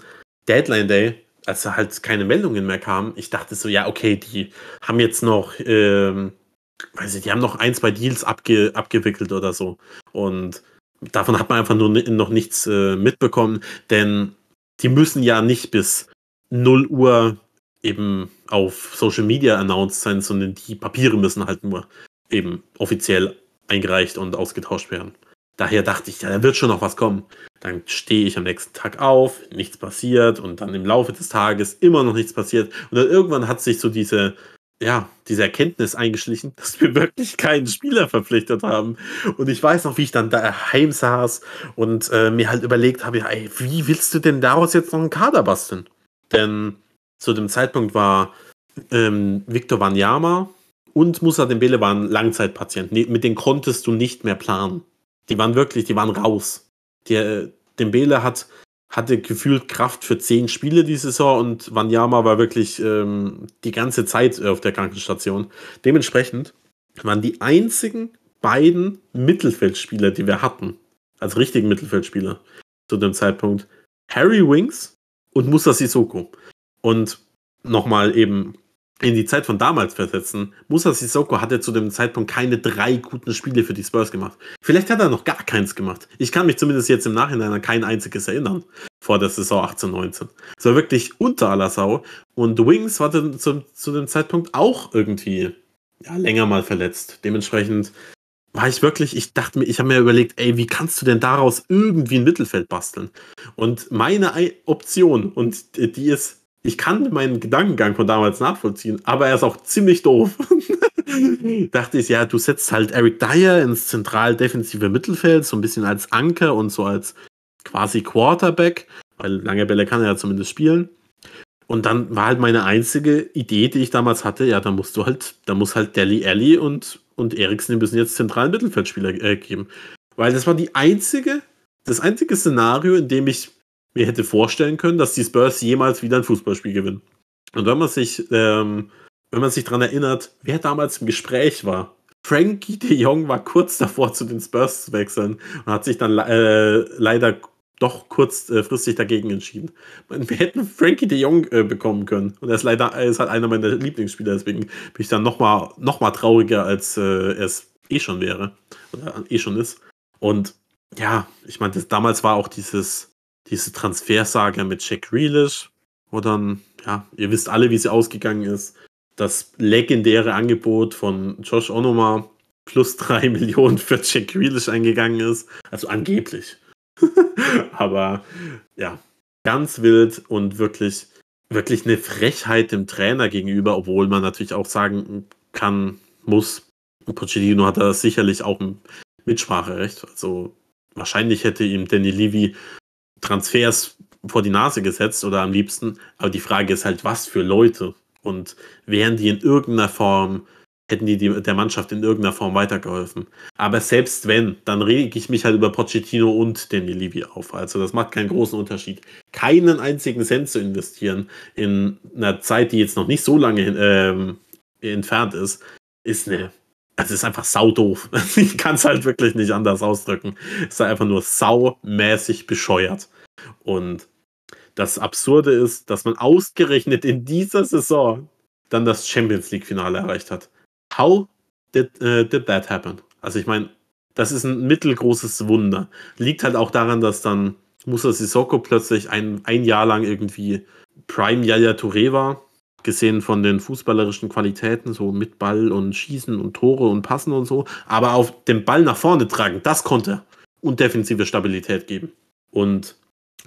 Speaker 2: Deadline Day, als da halt keine Meldungen mehr kamen, ich dachte so, ja, okay, die haben jetzt noch, ähm, weiß ich, die haben noch ein, zwei Deals abge, abgewickelt oder so. Und davon hat man einfach nur noch nichts äh, mitbekommen, denn die müssen ja nicht bis 0 Uhr eben auf Social Media announced sein, sondern die Papiere müssen halt nur eben offiziell eingereicht und ausgetauscht werden. Daher dachte ich, ja, da wird schon noch was kommen. Dann stehe ich am nächsten Tag auf, nichts passiert und dann im Laufe des Tages immer noch nichts passiert. Und dann irgendwann hat sich so diese ja, diese Erkenntnis eingeschlichen, dass wir wirklich keinen Spieler verpflichtet haben. Und ich weiß noch, wie ich dann daheim saß und äh, mir halt überlegt habe, ey, wie willst du denn daraus jetzt noch einen Kader basteln? Denn zu dem Zeitpunkt war ähm, Victor Wanyama und Musa Dembele waren Langzeitpatienten. Mit denen konntest du nicht mehr planen. Die waren wirklich, die waren raus. Der äh, Dembele hat, hatte gefühlt Kraft für zehn Spiele die Saison und Wanyama war wirklich ähm, die ganze Zeit auf der Krankenstation. Dementsprechend waren die einzigen beiden Mittelfeldspieler, die wir hatten, als richtigen Mittelfeldspieler zu dem Zeitpunkt, Harry Wings und Musa Sissoko. Und nochmal eben in die Zeit von damals versetzen, Musa Sissoko hatte zu dem Zeitpunkt keine drei guten Spiele für die Spurs gemacht. Vielleicht hat er noch gar keins gemacht. Ich kann mich zumindest jetzt im Nachhinein an kein einziges erinnern vor der Saison 18, 19. Es war wirklich unter aller Sau. Und Wings war zu, zu dem Zeitpunkt auch irgendwie ja, länger mal verletzt. Dementsprechend war ich wirklich, ich dachte mir, ich habe mir überlegt, ey, wie kannst du denn daraus irgendwie ein Mittelfeld basteln? Und meine Option, und die ist ich kann meinen Gedankengang von damals nachvollziehen, aber er ist auch ziemlich doof. Dachte ich, ja, du setzt halt Eric Dyer ins zentral defensive Mittelfeld, so ein bisschen als Anker und so als quasi Quarterback, weil lange Bälle kann er ja zumindest spielen. Und dann war halt meine einzige Idee, die ich damals hatte, ja, da musst du halt, da muss halt Deli Alli und, und Eriksen, die müssen jetzt zentralen Mittelfeldspieler äh, geben. Weil das war die einzige, das einzige Szenario, in dem ich mir hätte vorstellen können, dass die Spurs jemals wieder ein Fußballspiel gewinnen. Und wenn man sich, ähm, wenn man sich daran erinnert, wer damals im Gespräch war, Frankie de Jong war kurz davor, zu den Spurs zu wechseln und hat sich dann äh, leider doch kurzfristig dagegen entschieden. Wir hätten Frankie de Jong äh, bekommen können. Und er ist leider er ist halt einer meiner Lieblingsspieler, deswegen bin ich dann nochmal noch mal trauriger, als äh, er es eh schon wäre. Oder eh schon ist. Und ja, ich meine, damals war auch dieses, diese Transfersage mit Jack Grealish, wo dann, ja, ihr wisst alle, wie sie ausgegangen ist. Das legendäre Angebot von Josh Onoma plus drei Millionen für Jack Grealish eingegangen ist. Also angeblich. Aber ja, ganz wild und wirklich, wirklich eine Frechheit dem Trainer gegenüber, obwohl man natürlich auch sagen kann, muss, Pochettino hat da sicherlich auch ein Mitspracherecht. Also wahrscheinlich hätte ihm Danny Levy Transfers vor die Nase gesetzt oder am liebsten. Aber die Frage ist halt, was für Leute? Und wären die in irgendeiner Form, hätten die, die der Mannschaft in irgendeiner Form weitergeholfen? Aber selbst wenn, dann rege ich mich halt über Pochettino und den Levy auf. Also das macht keinen großen Unterschied. Keinen einzigen Cent zu investieren in einer Zeit, die jetzt noch nicht so lange ähm, entfernt ist, ist eine es ist einfach saudoof. Ich kann es halt wirklich nicht anders ausdrücken. Es ist einfach nur saumäßig bescheuert. Und das Absurde ist, dass man ausgerechnet in dieser Saison dann das Champions League-Finale erreicht hat. How did, uh, did that happen? Also ich meine, das ist ein mittelgroßes Wunder. Liegt halt auch daran, dass dann Musa Sissoko plötzlich ein, ein Jahr lang irgendwie Prime Yaya Touré war gesehen von den fußballerischen Qualitäten, so mit Ball und Schießen und Tore und Passen und so, aber auf den Ball nach vorne tragen, das konnte und defensive Stabilität geben. Und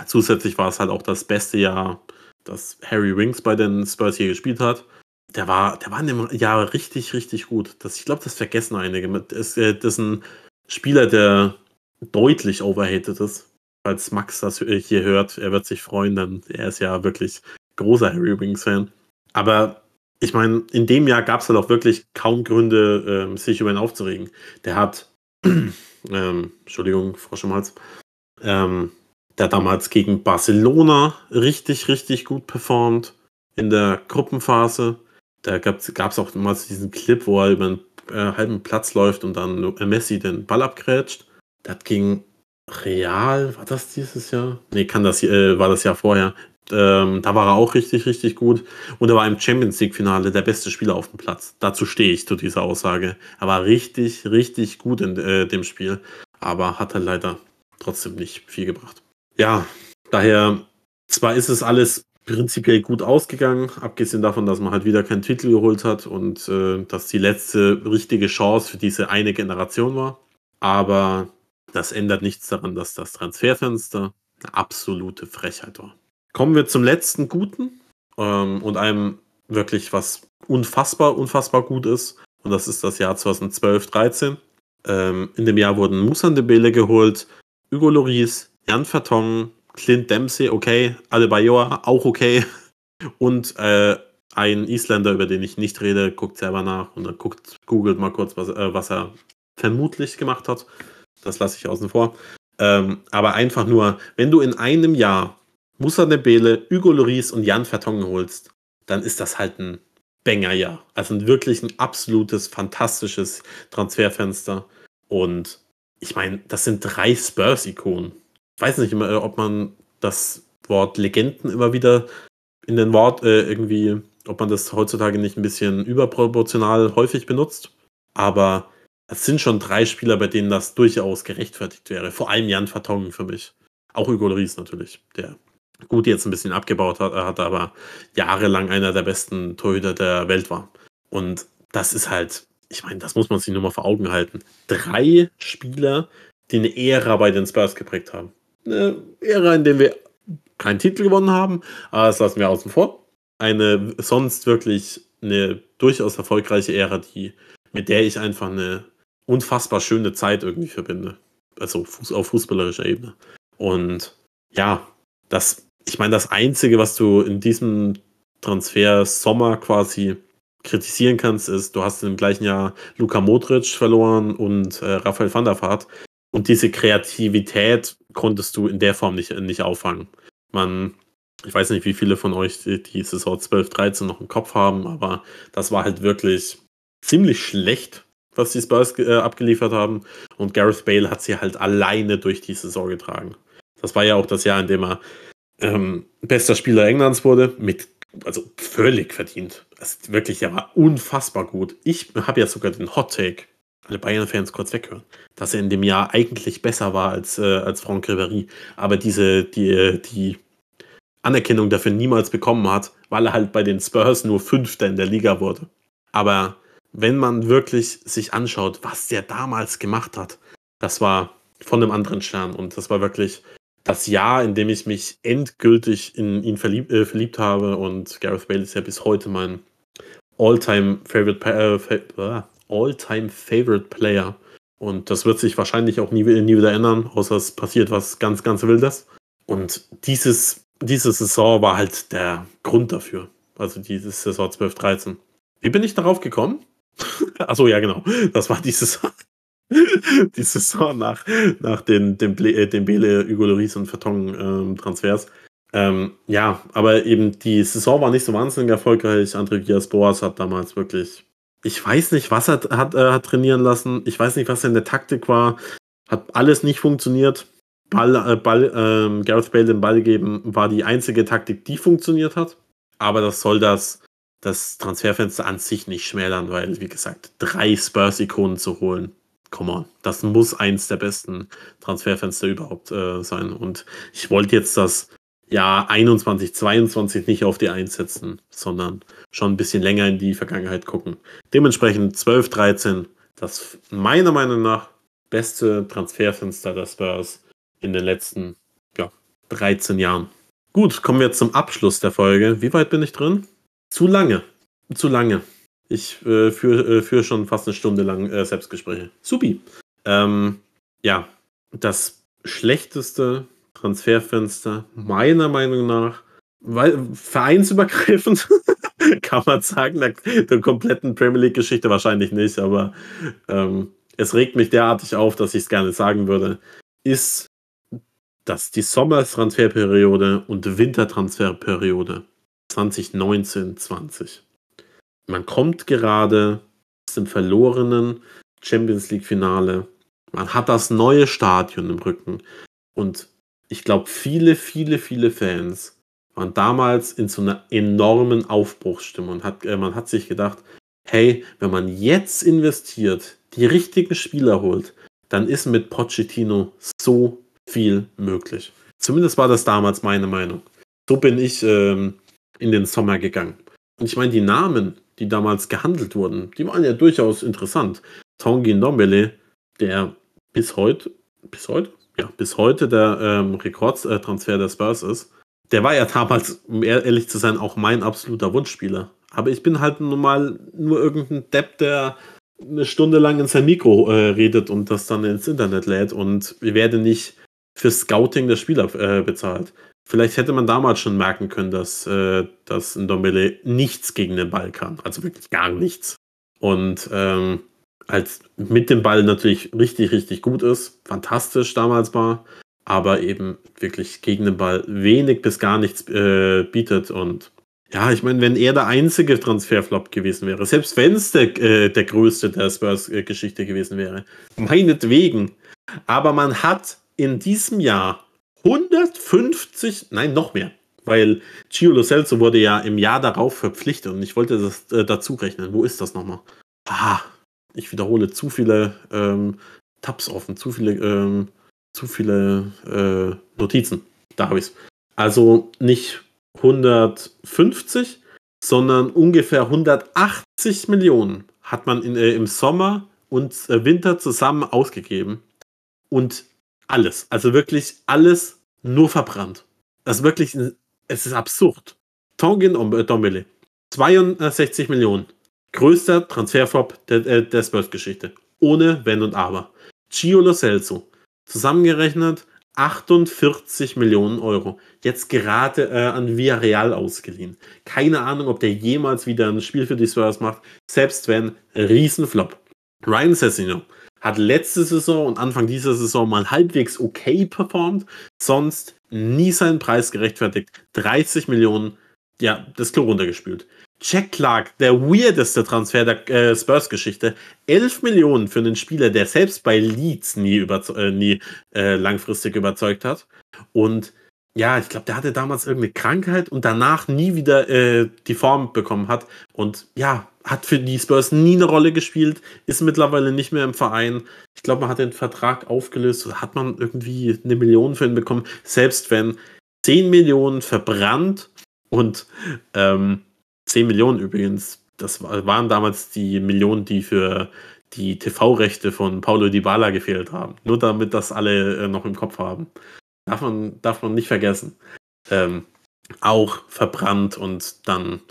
Speaker 2: zusätzlich war es halt auch das beste Jahr, das Harry Winks bei den Spurs hier gespielt hat. Der war, der war in dem Jahr richtig, richtig gut. Das, ich glaube, das vergessen einige. Das, äh, das ist ein Spieler, der deutlich overhated ist. Falls Max das hier hört, er wird sich freuen, denn er ist ja wirklich großer Harry Winks-Fan. Aber ich meine, in dem Jahr gab es halt auch wirklich kaum Gründe, ähm, sich über ihn aufzuregen. Der hat, ähm, Entschuldigung, Frosch im Hals, ähm, der damals gegen Barcelona richtig, richtig gut performt in der Gruppenphase. Da gab es auch mal diesen Clip, wo er über einen äh, halben Platz läuft und dann Messi den Ball abgrätscht. Das ging Real, war das dieses Jahr? Nee, kann das, äh, war das Jahr vorher. Ähm, da war er auch richtig, richtig gut. Und er war im Champions League-Finale der beste Spieler auf dem Platz. Dazu stehe ich zu dieser Aussage. Er war richtig, richtig gut in äh, dem Spiel, aber hat er leider trotzdem nicht viel gebracht. Ja, daher, zwar ist es alles prinzipiell gut ausgegangen, abgesehen davon, dass man halt wieder keinen Titel geholt hat und äh, dass die letzte richtige Chance für diese eine Generation war. Aber das ändert nichts daran, dass das Transferfenster eine absolute Frechheit war. Kommen wir zum letzten Guten ähm, und einem wirklich, was unfassbar, unfassbar gut ist. Und das ist das Jahr 2012, 13. Ähm, in dem Jahr wurden Musan Debele geholt, Hugo Loris, Jan Vertongen, Clint Dempsey, okay, Adebayor, auch okay. Und äh, ein Isländer, über den ich nicht rede, guckt selber nach und dann guckt, googelt mal kurz, was, äh, was er vermutlich gemacht hat. Das lasse ich außen vor. Ähm, aber einfach nur, wenn du in einem Jahr Musa Nebele, Hugo Loris und Jan Vertongen holst, dann ist das halt ein Banger-Jahr. Also wirklich ein absolutes, fantastisches Transferfenster. Und ich meine, das sind drei Spurs-Ikonen. Ich weiß nicht immer, ob man das Wort Legenden immer wieder in den Wort äh, irgendwie, ob man das heutzutage nicht ein bisschen überproportional häufig benutzt. Aber es sind schon drei Spieler, bei denen das durchaus gerechtfertigt wäre. Vor allem Jan Vertongen für mich. Auch Hugo Lloris natürlich, der gut jetzt ein bisschen abgebaut hat, hat aber jahrelang einer der besten Torhüter der Welt war. Und das ist halt, ich meine, das muss man sich nur mal vor Augen halten. Drei Spieler, die eine Ära bei den Spurs geprägt haben. Eine Ära, in der wir keinen Titel gewonnen haben, aber das lassen wir außen vor. Eine sonst wirklich eine durchaus erfolgreiche Ära, die, mit der ich einfach eine unfassbar schöne Zeit irgendwie verbinde. Also auf fußballerischer Ebene. Und ja, das, ich meine, das Einzige, was du in diesem Transfer Sommer quasi kritisieren kannst, ist, du hast im gleichen Jahr Luka Modric verloren und äh, Raphael van der Vaart. Und diese Kreativität konntest du in der Form nicht, nicht auffangen. Man, ich weiß nicht, wie viele von euch die, die Saison 12, 13 noch im Kopf haben, aber das war halt wirklich ziemlich schlecht was die Spurs äh, abgeliefert haben. Und Gareth Bale hat sie halt alleine durch die Saison getragen. Das war ja auch das Jahr, in dem er ähm, bester Spieler Englands wurde, mit, also völlig verdient. Ist wirklich, er war unfassbar gut. Ich habe ja sogar den Hot Take, alle Bayern-Fans kurz weghören, dass er in dem Jahr eigentlich besser war als, äh, als Franck Ribéry. Aber diese, die, die Anerkennung dafür niemals bekommen hat, weil er halt bei den Spurs nur Fünfter in der Liga wurde. Aber wenn man wirklich sich anschaut, was der damals gemacht hat, das war von einem anderen Stern. Und das war wirklich das Jahr, in dem ich mich endgültig in ihn verlieb, äh, verliebt habe. Und Gareth Bale ist ja bis heute mein All-Time Favorite, äh, Favorite Player. Und das wird sich wahrscheinlich auch nie, nie wieder ändern, außer es passiert was ganz, ganz Wildes. Und dieses, diese Saison war halt der Grund dafür. Also diese Saison 12-13. Wie bin ich darauf gekommen? Achso, ja, genau. Das war die Saison. die Saison nach, nach den, den, äh, den Bele, Hugo Lloris und Vertong-Transfers. Ähm, ja, aber eben die Saison war nicht so wahnsinnig erfolgreich. André Villas-Boas hat damals wirklich, ich weiß nicht, was er hat, äh, hat trainieren lassen. Ich weiß nicht, was in der Taktik war. Hat alles nicht funktioniert. Ball, äh, Ball, ähm, Gareth Bale den Ball geben war die einzige Taktik, die funktioniert hat. Aber das soll das das Transferfenster an sich nicht schmälern, weil, wie gesagt, drei Spurs-Ikonen zu holen, on, das muss eins der besten Transferfenster überhaupt äh, sein. Und ich wollte jetzt das Jahr 21, 22 nicht auf die einsetzen, sondern schon ein bisschen länger in die Vergangenheit gucken. Dementsprechend 12, 13, das meiner Meinung nach beste Transferfenster der Spurs in den letzten ja, 13 Jahren. Gut, kommen wir zum Abschluss der Folge. Wie weit bin ich drin? Zu lange. Zu lange. Ich äh, führe äh, führ schon fast eine Stunde lang äh, Selbstgespräche. Supi. Ähm, ja, das schlechteste Transferfenster meiner Meinung nach, weil vereinsübergreifend kann man sagen, der, der kompletten Premier League-Geschichte wahrscheinlich nicht, aber ähm, es regt mich derartig auf, dass ich es gerne sagen würde, ist, dass die Sommertransferperiode und Wintertransferperiode 2019, 20. Man kommt gerade aus dem verlorenen Champions League Finale. Man hat das neue Stadion im Rücken. Und ich glaube, viele, viele, viele Fans waren damals in so einer enormen Aufbruchsstimmung. Und hat, äh, man hat sich gedacht, hey, wenn man jetzt investiert, die richtigen Spieler holt, dann ist mit Pochettino so viel möglich. Zumindest war das damals meine Meinung. So bin ich ähm, in den Sommer gegangen. Und ich meine, die Namen, die damals gehandelt wurden, die waren ja durchaus interessant. Tongi Ndombele, der bis heute, bis heute, ja, bis heute der ähm, Rekordtransfer der Spurs ist, der war ja damals, um ehrlich zu sein, auch mein absoluter Wunschspieler. Aber ich bin halt nun mal nur irgendein Depp, der eine Stunde lang in sein Mikro äh, redet und das dann ins Internet lädt und werde nicht für Scouting der Spieler äh, bezahlt. Vielleicht hätte man damals schon merken können, dass, äh, dass Ndombele nichts gegen den Ball kann. Also wirklich gar nichts. Und ähm, als mit dem Ball natürlich richtig, richtig gut ist, fantastisch damals war, aber eben wirklich gegen den Ball wenig bis gar nichts äh, bietet. Und ja, ich meine, wenn er der einzige Transferflop gewesen wäre, selbst wenn es der, äh, der größte der Spurs-Geschichte gewesen wäre, meinetwegen. Aber man hat in diesem Jahr 150, nein, noch mehr, weil Gio Lo Celso wurde ja im Jahr darauf verpflichtet und ich wollte das äh, dazu rechnen. Wo ist das nochmal? Ah, ich wiederhole zu viele ähm, Tabs offen, zu viele, ähm, zu viele äh, Notizen. Da habe ich es. Also nicht 150, sondern ungefähr 180 Millionen hat man in, äh, im Sommer und äh, Winter zusammen ausgegeben. Und alles, also wirklich alles nur verbrannt. Das ist wirklich, es ist absurd. Tongin Dombele, 62 Millionen. Größter Transferflop der, äh, der Spurs-Geschichte. Ohne Wenn und Aber. Gio Lo Celso, zusammengerechnet 48 Millionen Euro. Jetzt gerade äh, an Villarreal ausgeliehen. Keine Ahnung, ob der jemals wieder ein Spiel für die Spurs macht. Selbst wenn, Riesenflop. Ryan Sessino hat letzte Saison und Anfang dieser Saison mal halbwegs okay performt, sonst nie seinen Preis gerechtfertigt. 30 Millionen, ja, das Klo runtergespült. Jack Clark, der weirdeste Transfer der äh, Spurs-Geschichte. 11 Millionen für einen Spieler, der selbst bei Leeds nie, äh, nie äh, langfristig überzeugt hat. Und ja, ich glaube, der hatte damals irgendeine Krankheit und danach nie wieder äh, die Form bekommen hat. Und ja, hat für die Spurs nie eine Rolle gespielt, ist mittlerweile nicht mehr im Verein. Ich glaube, man hat den Vertrag aufgelöst, hat man irgendwie eine Million für ihn bekommen. Selbst wenn 10 Millionen verbrannt und ähm, 10 Millionen übrigens, das waren damals die Millionen, die für die TV-Rechte von Paulo Dybala gefehlt haben. Nur damit das alle äh, noch im Kopf haben. Darf man, darf man nicht vergessen. Ähm, auch verbrannt und dann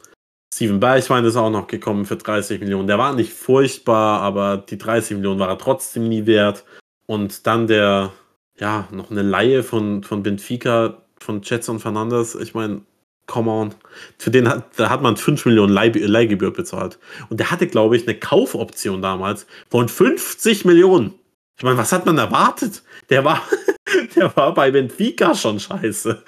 Speaker 2: Steven Bergwein ist auch noch gekommen für 30 Millionen. Der war nicht furchtbar, aber die 30 Millionen war er trotzdem nie wert. Und dann der, ja, noch eine Laie von, von Benfica, von Jetson Fernandes. Ich meine, come on. Für den hat, da hat man 5 Millionen Leih, Leihgebühr bezahlt. Und der hatte, glaube ich, eine Kaufoption damals von 50 Millionen. Ich meine, was hat man erwartet? Der war, der war bei Benfica schon scheiße.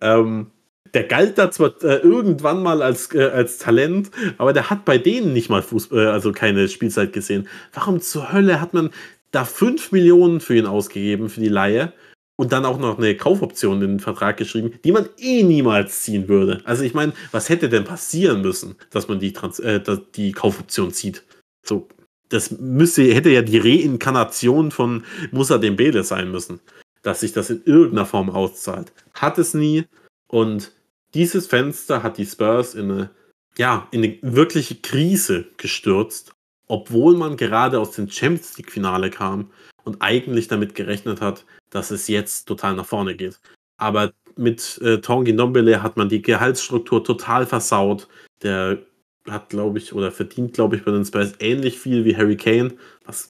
Speaker 2: ähm, der galt da zwar äh, irgendwann mal als, äh, als Talent, aber der hat bei denen nicht mal Fußball, äh, also keine Spielzeit gesehen. Warum zur Hölle hat man da 5 Millionen für ihn ausgegeben, für die Laie? und dann auch noch eine Kaufoption in den Vertrag geschrieben, die man eh niemals ziehen würde. Also ich meine, was hätte denn passieren müssen, dass man die, Trans äh, die Kaufoption zieht? So, das müsste, hätte ja die Reinkarnation von Musa Dembele sein müssen, dass sich das in irgendeiner Form auszahlt. Hat es nie und dieses Fenster hat die Spurs in eine, ja, in eine wirkliche Krise gestürzt, obwohl man gerade aus dem Champions League Finale kam und eigentlich damit gerechnet hat, dass es jetzt total nach vorne geht. Aber mit äh, Tongi Ndombele hat man die Gehaltsstruktur total versaut. Der hat, glaube ich, oder verdient, glaube ich, bei den Spurs ähnlich viel wie Harry Kane, was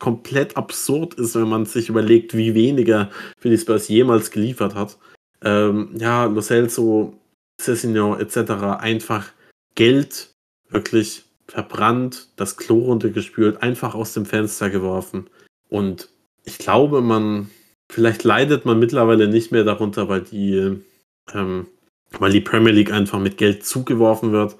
Speaker 2: komplett absurd ist, wenn man sich überlegt, wie weniger für die Spurs jemals geliefert hat. Ähm, ja, Lo Celso, Cessigno etc. einfach Geld wirklich verbrannt, das Klo runtergespült, einfach aus dem Fenster geworfen. Und ich glaube, man, vielleicht leidet man mittlerweile nicht mehr darunter, weil die, ähm, weil die Premier League einfach mit Geld zugeworfen wird.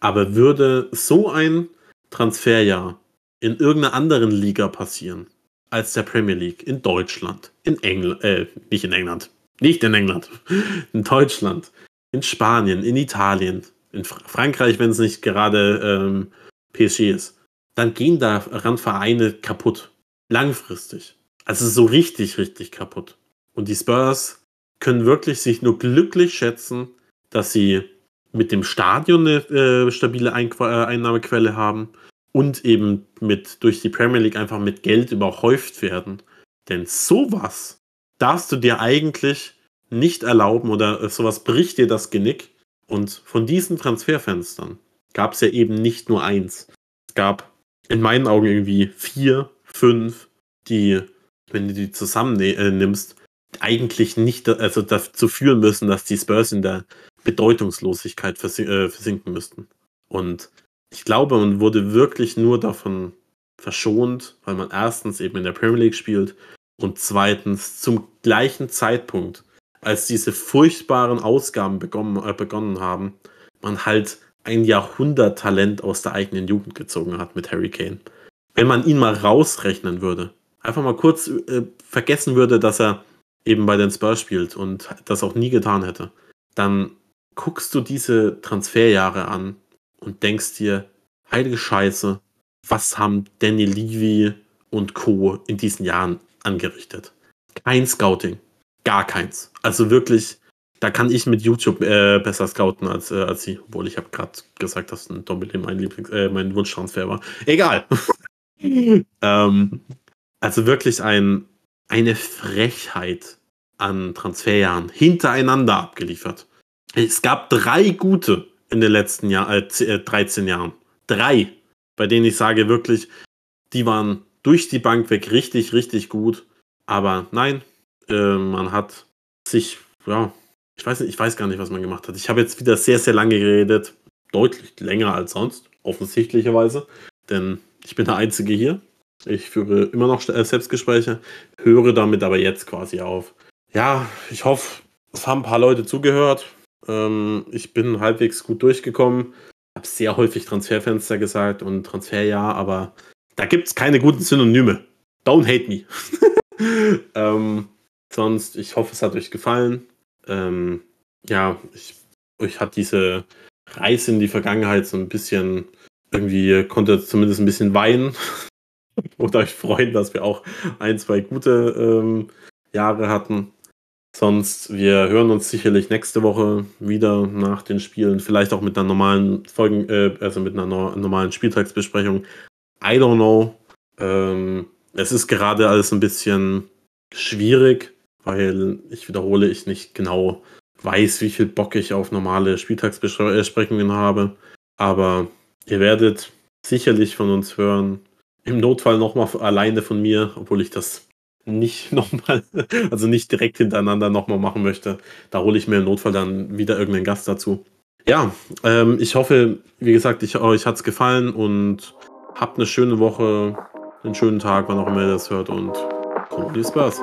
Speaker 2: Aber würde so ein Transferjahr in irgendeiner anderen Liga passieren als der Premier League, in Deutschland, in England, äh, nicht in England, nicht in England, in Deutschland, in Spanien, in Italien, in Frankreich, wenn es nicht gerade ähm, PSG ist, dann gehen daran Vereine kaputt. Langfristig. Also so richtig, richtig kaputt. Und die Spurs können wirklich sich nur glücklich schätzen, dass sie mit dem Stadion eine äh, stabile Ein äh, Einnahmequelle haben und eben mit durch die Premier League einfach mit Geld überhäuft werden. Denn sowas darfst du dir eigentlich nicht erlauben oder äh, sowas bricht dir das Genick. Und von diesen Transferfenstern gab es ja eben nicht nur eins. Es gab in meinen Augen irgendwie vier, fünf, die wenn du die zusammen äh, nimmst, eigentlich nicht also dazu führen müssen, dass die Spurs in der Bedeutungslosigkeit äh, versinken müssten. Und ich glaube, man wurde wirklich nur davon verschont, weil man erstens eben in der Premier League spielt und zweitens zum gleichen Zeitpunkt, als diese furchtbaren Ausgaben begonnen, äh, begonnen haben, man halt ein Jahrhunderttalent aus der eigenen Jugend gezogen hat mit Harry Kane. Wenn man ihn mal rausrechnen würde, einfach mal kurz äh, vergessen würde, dass er eben bei den Spurs spielt und das auch nie getan hätte, dann guckst du diese Transferjahre an und denkst dir, heilige Scheiße, was haben Danny Levy und Co. in diesen Jahren angerichtet? Kein Scouting. Gar keins. Also wirklich, da kann ich mit YouTube äh, besser scouten als, äh, als sie. Obwohl ich habe gerade gesagt, dass ein Doppel mein, Lieblings äh, mein Wunschtransfer war. Egal. ähm, also wirklich ein, eine Frechheit an Transferjahren hintereinander abgeliefert. Es gab drei gute in den letzten Jahr, äh, 13 äh, Jahren. Drei, bei denen ich sage wirklich, die waren durch die Bank weg richtig, richtig gut. Aber nein, äh, man hat sich, ja, ich weiß nicht, ich weiß gar nicht, was man gemacht hat. Ich habe jetzt wieder sehr, sehr lange geredet. Deutlich länger als sonst, offensichtlicherweise. Denn ich bin der Einzige hier. Ich führe immer noch äh, Selbstgespräche, höre damit aber jetzt quasi auf. Ja, ich hoffe, es haben ein paar Leute zugehört. Ähm, ich bin halbwegs gut durchgekommen. Habe sehr häufig Transferfenster gesagt und Transferjahr, aber da gibt es keine guten Synonyme. Don't hate me. ähm, sonst, ich hoffe, es hat euch gefallen. Ähm, ja, ich, euch hat diese Reise in die Vergangenheit so ein bisschen irgendwie, konnte zumindest ein bisschen weinen und euch freuen, dass wir auch ein, zwei gute ähm, Jahre hatten. Sonst, wir hören uns sicherlich nächste Woche wieder nach den Spielen, vielleicht auch mit einer normalen Folgen, äh, also mit einer no normalen Spieltagsbesprechung. I don't know. Ähm, es ist gerade alles ein bisschen schwierig, weil ich wiederhole, ich nicht genau weiß, wie viel Bock ich auf normale Spieltagsbesprechungen habe. Aber ihr werdet sicherlich von uns hören. Im Notfall nochmal alleine von mir, obwohl ich das nicht nochmal, also nicht direkt hintereinander nochmal machen möchte. Da hole ich mir im Notfall dann wieder irgendeinen Gast dazu. Ja, ähm, ich hoffe, wie gesagt, ich, euch hat es gefallen und habt eine schöne Woche, einen schönen Tag, wann auch immer ihr das hört und kommt viel Spaß.